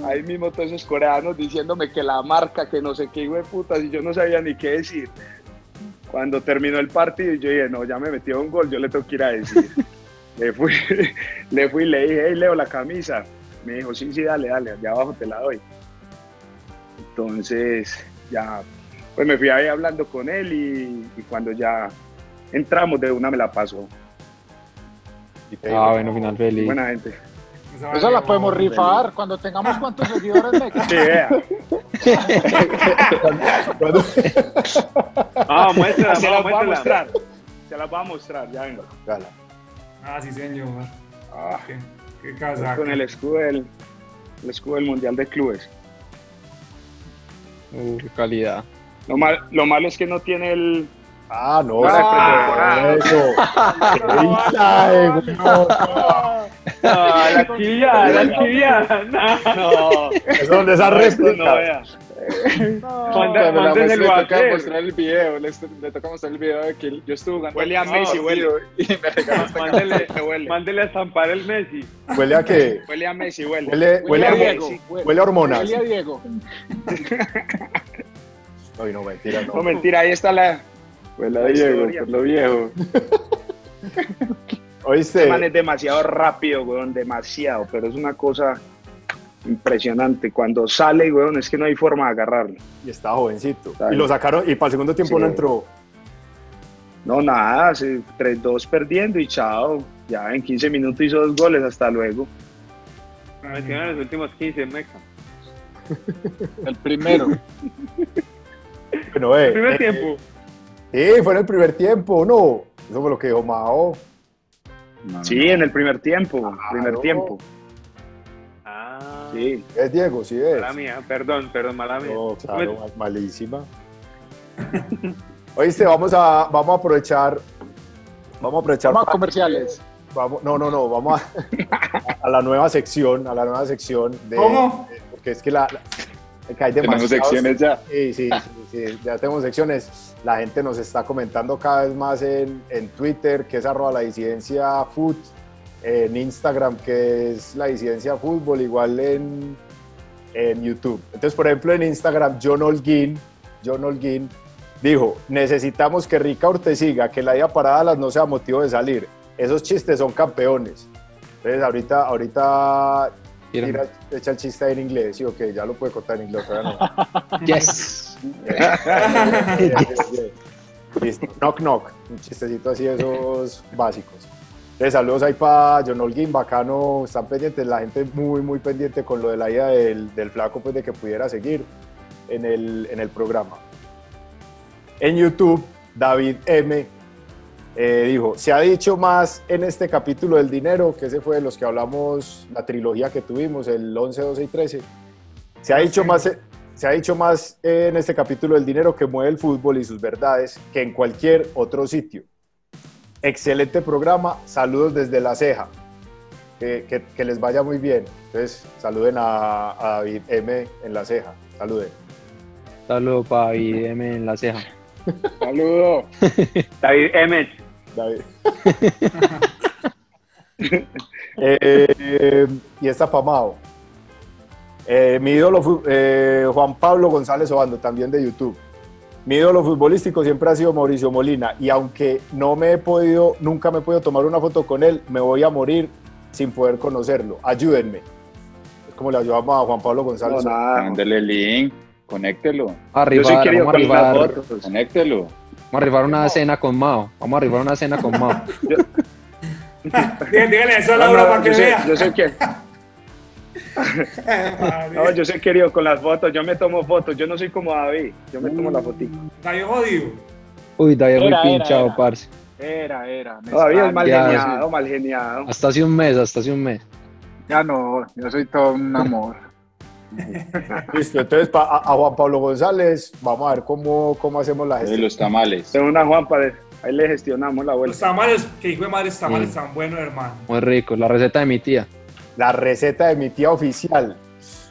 ahí mismo todos esos coreanos diciéndome que la marca, que no sé qué, hijo de putas, y yo no sabía ni qué decir. Cuando terminó el partido, yo dije, no, ya me metió un gol, yo le tengo que ir a decir. le fui, le fui y le dije, hey, Leo, la camisa. Me dijo, sí, sí, dale, dale, allá abajo te la doy. Entonces, ya, pues me fui ahí hablando con él y, cuando ya entramos de una me la pasó. Ah, bueno, final feliz. Buena gente. Esa la podemos rifar cuando tengamos cuántos seguidores de Sí, vea. ah, muestra, se las voy a mostrar. Se las voy a mostrar, ya vengo. Gala. Ah, sí, señor. Ah, qué, qué casaca. Con el escudo del, el escudo del Mundial de Clubes. Uh, qué calidad. Lo, mal, lo malo es que no tiene el, Ah, no, ah, eso. No, la chilla, la chilla. No. Es donde esa réplica. No. Manda, le toca mostrar el video, le, le, toca mostrar el video de que yo estuve jugando. Huele a Messi, huele. Y me regaló mándele, huele. mándele a estampar el Messi. ¿Huele a qué? Huele a Messi, huele. Huele, huele, a, Diego. Huele, a hormonas. Huele a Diego. no, no, mentira, no. No, mentira, ahí está la, Huele a Diego, por lo viejo. ¿Oíste? man es demasiado rápido, weón, demasiado, pero es una cosa impresionante. Cuando sale, weón, es que no hay forma de agarrarlo. Y estaba jovencito. Y lo sacaron, y para el segundo tiempo no entró. No, nada, 3-2 perdiendo y chao. Ya en 15 minutos hizo dos goles, hasta luego. En los últimos 15, Meca. El primero. Bueno, eh, el primer tiempo. Sí, fue en el primer tiempo, ¿no? Eso fue lo que dijo Mao. sí, en el primer tiempo, primer tiempo. Ah. Sí. Es Diego, sí es. Mala mía, perdón, perdón, mala mía. No, claro, malísima. Oíste, vamos a, vamos a aprovechar. Vamos a aprovechar. Vamos a comerciales. Vamos, no, no, no, vamos a, a, la nueva sección, a la nueva sección de. ¿Cómo? porque es que la, hay tenemos secciones ya. Sí, sí, sí, ya tenemos secciones. La gente nos está comentando cada vez más en, en Twitter, que es arroba la disidencia food, en Instagram, que es la disidencia fútbol, igual en, en YouTube. Entonces, por ejemplo, en Instagram, John Holguín, John dijo, necesitamos que Rica Ortesiga, que la ida para Dallas no sea motivo de salir. Esos chistes son campeones. Entonces, ahorita, ahorita Mira, echa el chiste en inglés, sí, ok, ya lo puede contar en inglés, pero no. Yes. Listo. Knock, knock. Un chistecito así de esos básicos. Entonces, saludos ahí para John Holguín, bacano, están pendientes, la gente muy, muy pendiente con lo de la idea del, del flaco, pues de que pudiera seguir en el, en el programa. En YouTube, David M eh, dijo, se ha dicho más en este capítulo del dinero, que ese fue de los que hablamos, la trilogía que tuvimos, el 11, 12 y 13. Se ha dicho más, se ha dicho más en este capítulo del dinero que mueve el fútbol y sus verdades que en cualquier otro sitio. Excelente programa, saludos desde La Ceja. Que, que, les vaya muy bien. Entonces, saluden a, a David M en La Ceja. Saluden. Saludos para David M en La Ceja. Saludos. David M. David. Eh, y está Pamao. Eh, mi ídolo eh, Juan Pablo González Obando, también de YouTube. Mi ídolo futbolístico siempre ha sido Mauricio Molina y aunque no me he podido, nunca me he podido tomar una foto con él, me voy a morir sin poder conocerlo. Ayúdenme. Es como le ayudamos a Juan Pablo González. No, Mándele el link, conéctelo. Arribar, Yo fotos. Conéctelo. Vamos a arribar una cena con Mao. Vamos a arribar una cena con Mao. Díganle díganle eso a No, Laura no, para que yo, vea. yo soy que- no, yo soy querido con las fotos, yo me tomo fotos, yo no soy como David, yo me tomo la fotito. David jodido. Uy, David muy pinchado, era. parce. Era, era. David es mal Ya, geniado, mal geniado. Hasta hace un mes, hasta hace un mes. Ya no, yo soy todo un amor. Listo, entonces pa- a, a Juan Pablo González, vamos a ver cómo, cómo hacemos la De gestión. los tamales. Tengo una Juanpa, de- ahí le gestionamos la Los vuelta. tamales, que hijo de madre, los tamales Sí. tan buenos, hermano. Muy rico. La receta de mi tía. La receta de mi tía oficial.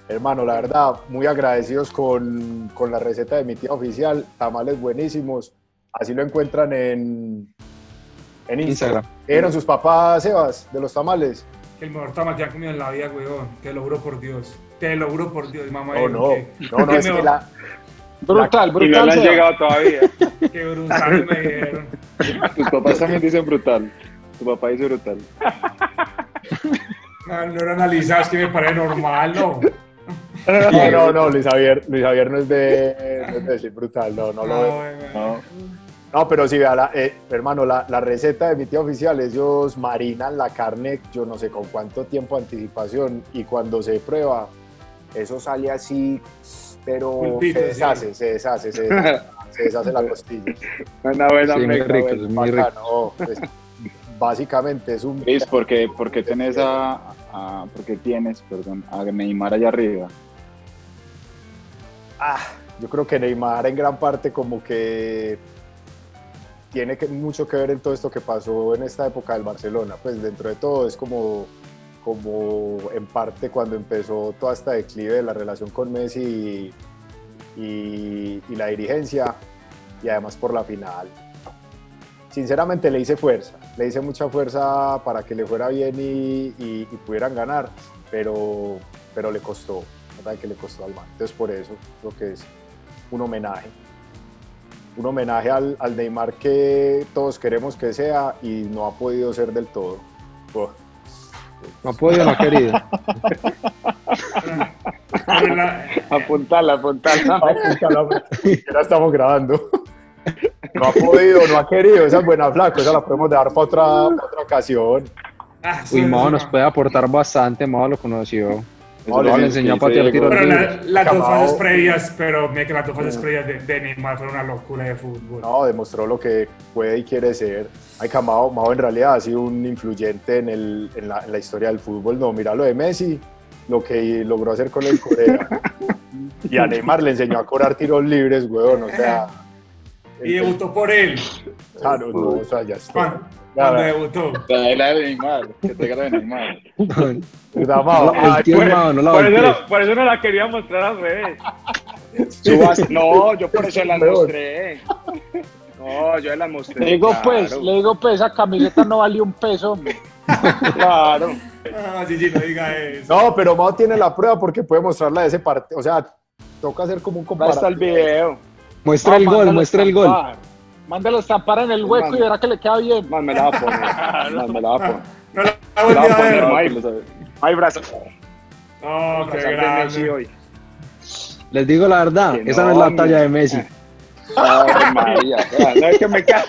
Hermano, la verdad, muy agradecidos con, con la receta de mi tía oficial. Tamales buenísimos. Así lo encuentran en, en Instagram. Instagram. ¿Eran sus papás, Sebas, de los tamales? Que el mejor tamal que han comido en la vida, weón. Te lo juro por Dios. Te lo juro por Dios, mamá. No, no, que- no, no, que es que la, Brutal, Y no brutal. le han llegado todavía. Que brutal me dieron. Tus papás también dicen brutal. Tu papá dice brutal. No, no era analizado, es que me parece normal, ¿no? no, no, no, Luis Javier, Luis Javier no es de, no es de decir brutal, no, no lo No, es. weón. No. No, pero sí, vea, la- eh, hermano, la, la receta de mi tía oficial, ellos marinan la carne, yo no sé con cuánto tiempo de anticipación, y cuando se prueba, eso sale así, pero se sí. deshace, se deshace, se deshace, se deshace la costilla. Una buena Sí, muy rico, es muy rico. Oh, pues, básicamente es un... Chris, ¿por qué, por qué tenés a, a- por qué tienes, perdón, a Neymar allá arriba? Ah, yo creo que Neymar en gran parte como que tiene que, mucho que ver en todo esto que pasó en esta época del Barcelona. Pues dentro de todo es como, como en parte cuando empezó toda esta declive de la relación con Messi y, la dirigencia y además por la final. Sinceramente le hice fuerza, le hice mucha fuerza para que le fuera bien y, pudieran ganar, pero, pero le costó, ¿verdad? Que le costó al man. Entonces por eso creo que es un homenaje. Un homenaje al, al Neymar que todos queremos que sea y no ha podido ser del todo. No ha podido, no ha querido. Apuntala, apuntala. apúntala, porque ya estamos grabando. No ha podido, no ha querido, esa es buena flaco, esa la podemos dejar para otra, otra ocasión. ah, Uy, Mao nos no. puede aportar bastante. Mao lo conoció. Es le enseñó a que patear tiros Pero la- las dos fases previas, pero me que las dos fases previas de, de Neymar fueron una locura de fútbol. No, demostró lo que puede y quiere ser. Ay, que Mao, Mao en realidad ha sido un influyente en, el, en, la, en la historia del fútbol. No, mira lo de Messi, lo que logró hacer con el Corea. Y a Neymar le enseñó a cobrar tiros libres, weón. O sea, Y debutó por él. claro, no, o sea, ya está. Cuando, debutó. La de Neymar, que te no la Por eso, no, la quería mostrar al revés. Subas- no, yo por eso la Peor. mostré. No, yo la mostré. Le digo claro, pues, le digo pues, esa camiseta no valió un peso, hombre. Claro. Ah, Gigi, no diga eso. No, pero Mao tiene la prueba porque puede mostrarla de ese partido. O sea, toca hacer como un Ahí está el comparativo. video. Muestra el No, gol, muestra el gol. Mándalo a estampar en el hueco y verá que le queda bien. Más me la va a poner. Más me la va a poner. No la Me volví la va a poner. No hay, no hay brazo. Oh, qué Brazal de Messi grande. hoy. Les digo la verdad, Que esa no no, es la hombre. talla de Messi. Ay, María. Vea, No es que me cae.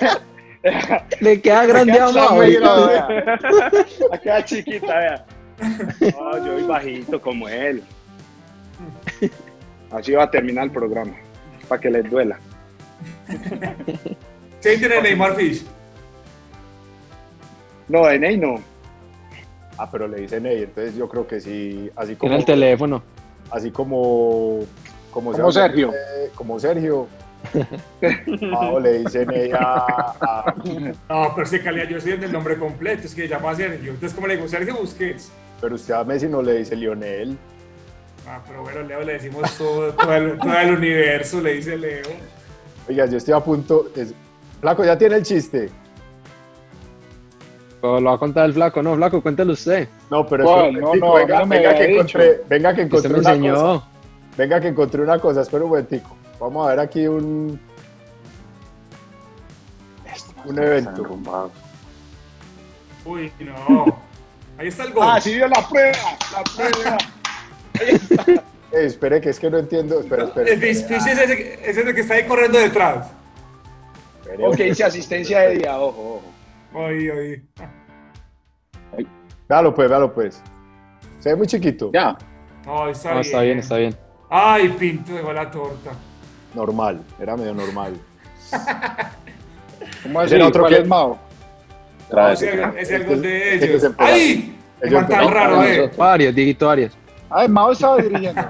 Le queda grande a vea. La queda chiquita, vea. No, yo voy bajito como él. Así va a terminar el programa. Para que les duela. ¿Quién tiene Neymar Fish? No, de Ney no. Ah, pero le dicen Ney, entonces yo creo que sí, así En como, el teléfono. así como, como, Como Sergio. le dice- como Sergio, Mao le dicen ella a, No, pero sí, calidad, yo soy el del nombre completo, es que llama Sergio. Entonces, ¿cómo le digo? Sergio Busquets. pero usted a Messi no le dice Lionel. Ah, pero bueno, Leo le decimos todo, todo, el, todo el universo, le dice Leo. Oiga, yo estoy a punto. es- Flaco, ya tiene el chiste. Pero lo va a contar el flaco, no, flaco, cuéntelo usted. No, pero un No, no, venga, que encontré, venga que encontré me una cosa. enseñó. Venga que encontré una cosa, espera un momentico. Vamos a ver aquí un, un evento. Uy, no. Ahí está el gol. Ah, sí dio la prueba, la prueba. Eh, espere que es que no entiendo. Espera, espera. El difícil es ese, es ese que está ahí corriendo detrás. espere. Ok, dice asistencia de día, ojo, ojo. Oí, oí. Véalo pues, véalo pues. Se ve muy chiquito. Ya. No, está No, bien. está bien, está bien. Ay, Pinto dejó la torta. Normal, era medio normal. ¿Cómo así? era otro ¿Cuál que- es Mao? No, ese ese es el gol de Este es ellos. el. ¡Ay! Man tan raro, eh. Arias, Dieguito Arias. Ay, Mao estaba dirigiendo.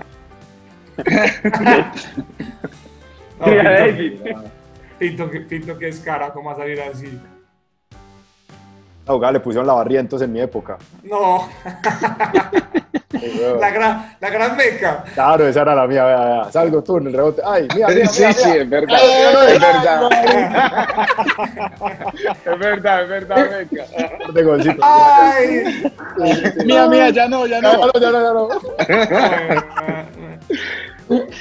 No, Mira, Pinto. Pinto, que- Pinto que es cara, ¿cómo va a salir así? No, le pusieron la barrientos en mi época. No, la gran, la gran meca. Claro, esa era la mía. Vea, vea. Salgo tú en el rebote. Ay, mira, mira, Sí, mira, sí, mira. es verdad. Ay, Es verdad. Es verdad, es verdad, venga. ay, de golcito. ¡Ay! Mía, mía, ya no, ya Ya no. no, ya no, ya no.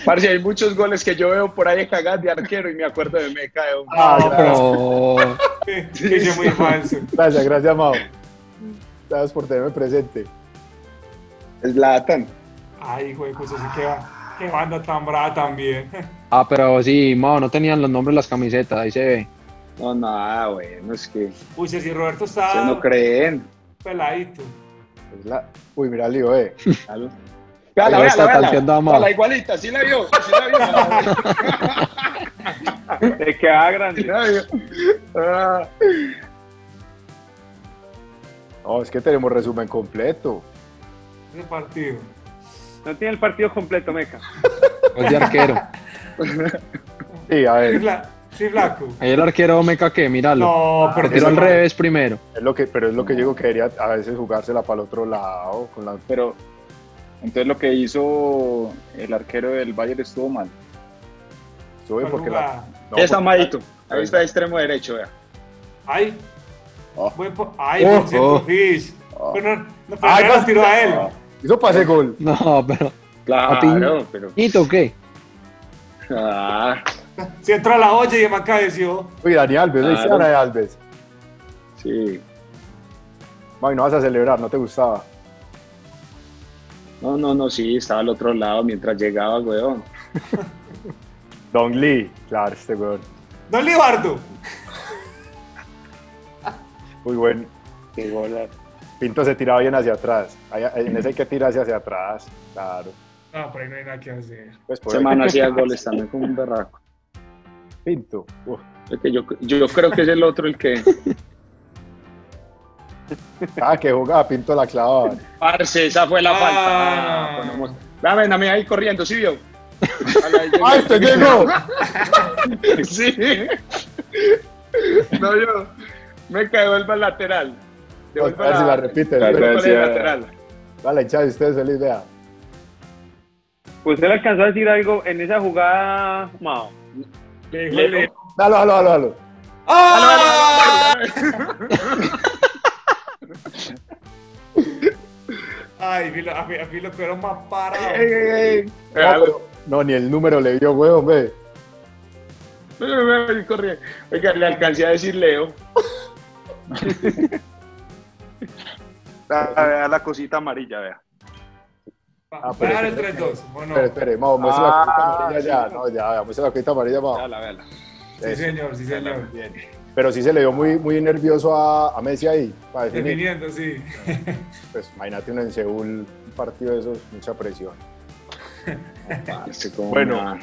Parce, hay muchos goles que yo veo por ahí cagadas de arquero y me acuerdo de Meca de un... Ah, gracias. Oh, Que es muy falso. Gracias, gracias, Mao. Gracias por tenerme presente. Zlatan. Ay, hijo de puta, sí que va. Qué banda tan brava también. Ah, pero sí, Mao, no tenían los nombres de las camisetas, ahí se ve. No, nada, bueno, es que Uy, si Roberto está no creen. peladito. Es la- Uy, mira el lío, eh. Véala, véala, está véala. tanteando a Mao. Véala, igualita, sí la vio, sí la vio. Te queda grande. la. Ah, No, es que tenemos resumen completo. Ese partido. No tiene el partido completo, Meca. Gol de arquero. Sí, a Sí, ver, fla- sí, flaco. Ahí el arquero Meca que, míralo. No, Se pero tiró al revés primero. es lo que, pero es lo que yo digo que quería a veces jugársela para el otro lado. Con la, Pero entonces lo que hizo el arquero del Bayern estuvo mal. sube porque la. no, Ahí está porque- Maito. Ahí está extremo derecho, vea. Ay. Oh. Po- Ay, Oh, por cierto, oh. Fish. Oh. Pero no, no, pero Ay, lo tiró a él. Hizo pase gol. No, pero. Claro, pero. ¿Nito qué? Ah, Se entró a la olla y el man cabeció. Uy, Dani Alves, ¿viste Claro. Alves? sí. Ay, no vas a celebrar, no te gustaba. No, no, no, sí, estaba al otro lado mientras llegaba, weón. Don Lee, claro, este weón. Don Libardo. Muy buen. Qué gola. Pinto se tiraba bien hacia atrás. En ese hay que tirarse hacia atrás. Claro. No, por ahí no hay nada que hacer. Pues man hacía goles también como un berraco. Pinto. Uf. Es que yo, yo creo que es el otro el que. Ah, que jugaba Pinto la clavaba. Parce, esa fue la Ah. falta. Ah, ponemos- Dame, dame ahí corriendo, ¿sí vio? ¡Ah, este llegó! Sí. No, yo. Me cae, vuelva al lateral. A ver si la repite. Lateral. Dale, Chávez, ustedes feliz, vea. ¿Usted le alcanzó a decir algo en esa jugada, Mao? Dalo, dalo, dalo, dalo. ¡Ah! Ay, a Filo, a Filo quedó más parado. Ey, ey, ey. No, pero- no, ni el número le dio, huevón, ve. Oiga, le alcancé a decir Leo. Vea, vea la cosita amarilla, vea. Ah, pero a el espere, 3-2, ¿o no? Espere, espere, vamos, muestra la Ah, cosita amarilla sí, ya. No, ya, muestra la cosita amarilla, vamos. Véala, véala. Sí, señor, sí, señor. Bien. Pero sí se le dio muy, muy nervioso a, a Messi ahí, para. Definiendo, sí. Pues imagínate uno en Seúl, un partido de esos, mucha presión. Bueno. una-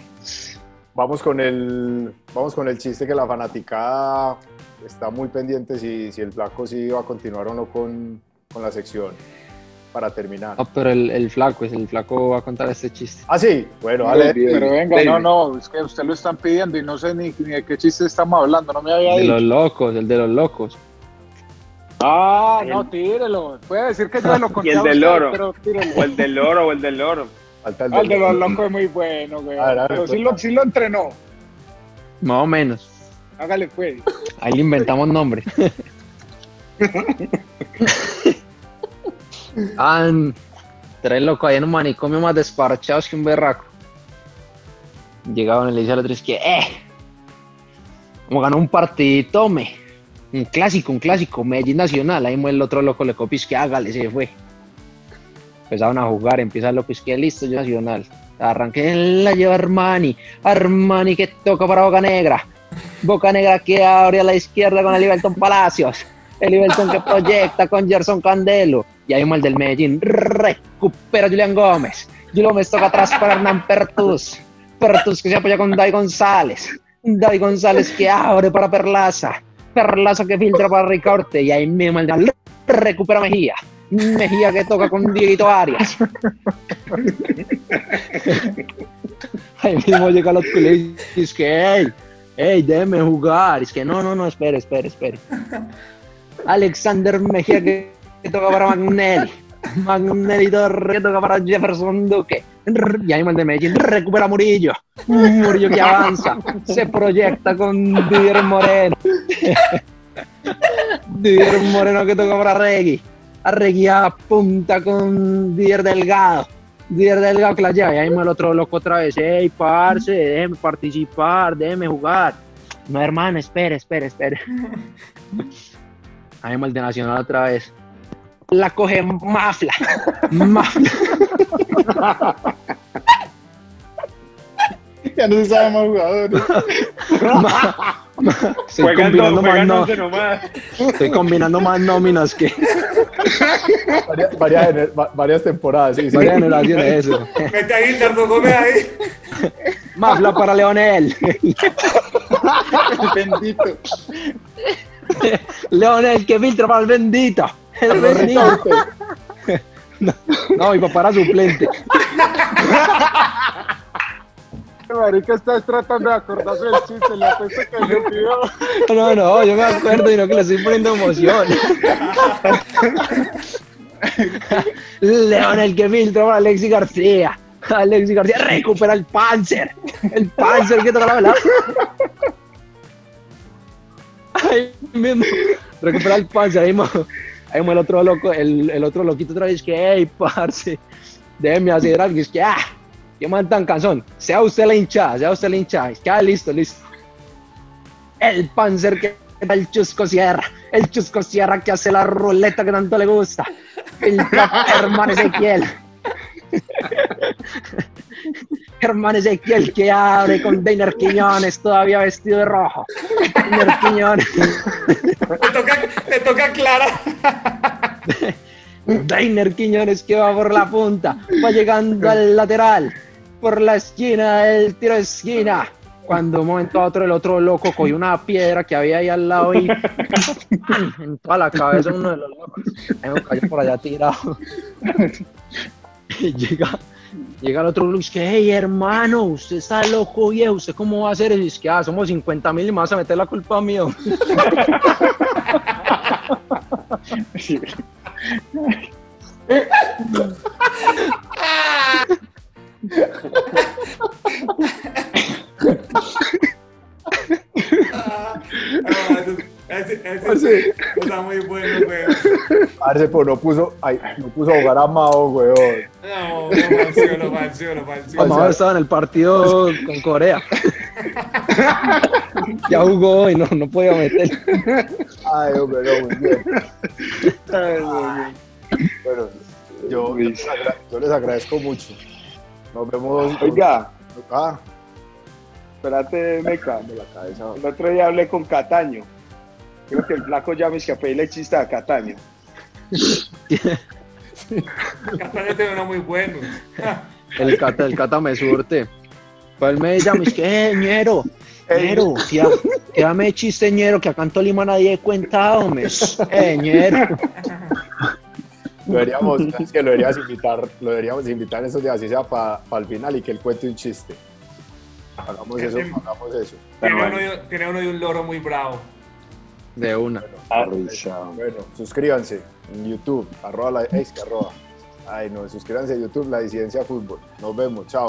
Vamos con el, vamos con el chiste que la fanaticada está muy pendiente si, si el Flaco sí va a continuar o no con, con la sección para terminar. No, pero el, el flaco, es el flaco va a contar este chiste. Ah, sí, bueno, dale. Pero venga, David. no, no, es que usted lo están pidiendo y no sé ni, ni de qué chiste estamos hablando, no me había El de dicho. los locos, el de los locos. Ah, no, tírelo. Puede decir que yo lo conté Y el del pero tírelo. O el del oro, o el del oro. Falta el Ah, el de del- los locos es muy bueno, güey. Ver, Pero sí cuenta. lo, sí lo entrenó. Más o menos. Hágale pues. Ahí le inventamos nombre. Ah, tres locos ahí en un manicomio más desparchados que un berraco. Llegaban y le dice al otro, es que, eh, como ganó un partidito, me. Un clásico, un clásico, Medellín Nacional. Ahí el otro loco le copió, que hágale, se fue. Empezaron a jugar, empieza el que listo, yo Nacional. Arranqué, la lleva Armani. Armani que toca para Boca Negra. Boca Negra que abre a la izquierda con el Liberton Palacios. El Liberton que proyecta con Gerson Candelo. Y hay mal del Medellín. Recupera Julián Gómez. Julián Gómez toca atrás para Hernán Pertus. Pertus que se apoya con David González. David González que abre para Perlaza. Perlaza que filtra para Ricaurte. Y ahí mismo el recupera Mejía. Mejía que toca con Dieguito Arias. Ahí mismo llega los que y dice que, hey, hey, déjeme jugar. Es que no, no, no, espere, espere, espere. Alexander Mejía que, toca para Magnelli. Magnelli Torre que toca para Jefferson Duque. Y ahí de Medellín recupera Murillo. Murillo que avanza. Se proyecta con Didier Moreno. Didier Moreno que toca para Regui. Arreguía punta con Dier Delgado. Dier Delgado que la lleva. Y ahí me el otro loco otra vez. Ey, parce, déjeme participar, déjeme jugar. No, hermano, espere, espere, espere. Ahí me el de Nacional otra vez. La coge Mafla. Mafla. ya no se sabe más jugadores. Estoy combinando, más no, estoy combinando más nóminas que varias, varias, varias temporadas. Sí, sí. Varias generaciones, eso. Mete ahí, Tardo Gómez ahí. Mafla para Leonel. Bendito. Leonel, que filtra para el bendito. El bendito. No, no, mi papá era suplente. Marica, estás tratando de acordarse del chiste, le apuesto que se pidió. No, no, yo me acuerdo y no que le estoy poniendo emoción. Leonel que filtra para Alexis García. Alexis García recupera el Panzer. El Panzer que toca la verdad. Ahí mismo. Recupera el Panzer. Ahí mismo, ahí mismo el otro loco, el, el otro loquito otra vez que, hey, parce, déjeme hacer algo. Es que, ah, qué man tan cansón. Sea usted la hinchada, sea usted la hinchada. Es que, ah, listo, listo. El Panzer que el Chusco Sierra, el Chusco Sierra que hace la ruleta que tanto le gusta, el hermano Ezequiel. Hermano Ezequiel que abre con Deiner Quiñones todavía vestido de rojo. Deiner Quiñones. Me toca, me toca Clara. Deiner Quiñones que va por la punta, va llegando al lateral, por la esquina, el tiro de esquina cuando un momento a otro el otro loco cogió una piedra que había ahí al lado y en toda la cabeza uno de los locos. Ahí me cayó por allá tirado. Y llega, llega el otro Luis que, hey hermano, usted está loco viejo, ¿usted cómo va a hacer? Y es que, ah, somos 50 mil y me vas a meter la culpa mío. Ah, ese, ese está muy bueno, weón. Parce, pues no puso, ay, no puso a jugar a Mao, weón. No, falseó, lo falseó. Mao estaba en el partido con Corea. ya jugó y no, no podía meter. Ay, hombre, no, muy bien. Bueno, yo, yo, les agra- yo les agradezco mucho. Nos vemos. Oiga, Ah, espérate, Meca. la cabeza. El otro día hablé con Cataño. Creo que el flaco ya me escapé y le chiste a Cataño. Castaño tiene uno muy bueno. El cata, el cata me surte. Pues él me llama es que, eh, ñero, ñero, que, que dame chiste, ñero, que acá en Tolima nadie cuenta, hombre. Eh, ñero. Lo deberíamos, es que lo deberíamos invitar, lo deberíamos invitar en esos días, así sea para el final y que él cuente un chiste. Hagamos eso, hagamos eso. Tiene uno, de, tiene uno de un loro muy bravo. De una. Bueno, suscríbanse en YouTube, arroba la, es que arroba. Ay, no, suscríbanse a YouTube, La Disidencia Fútbol. Nos vemos, chao.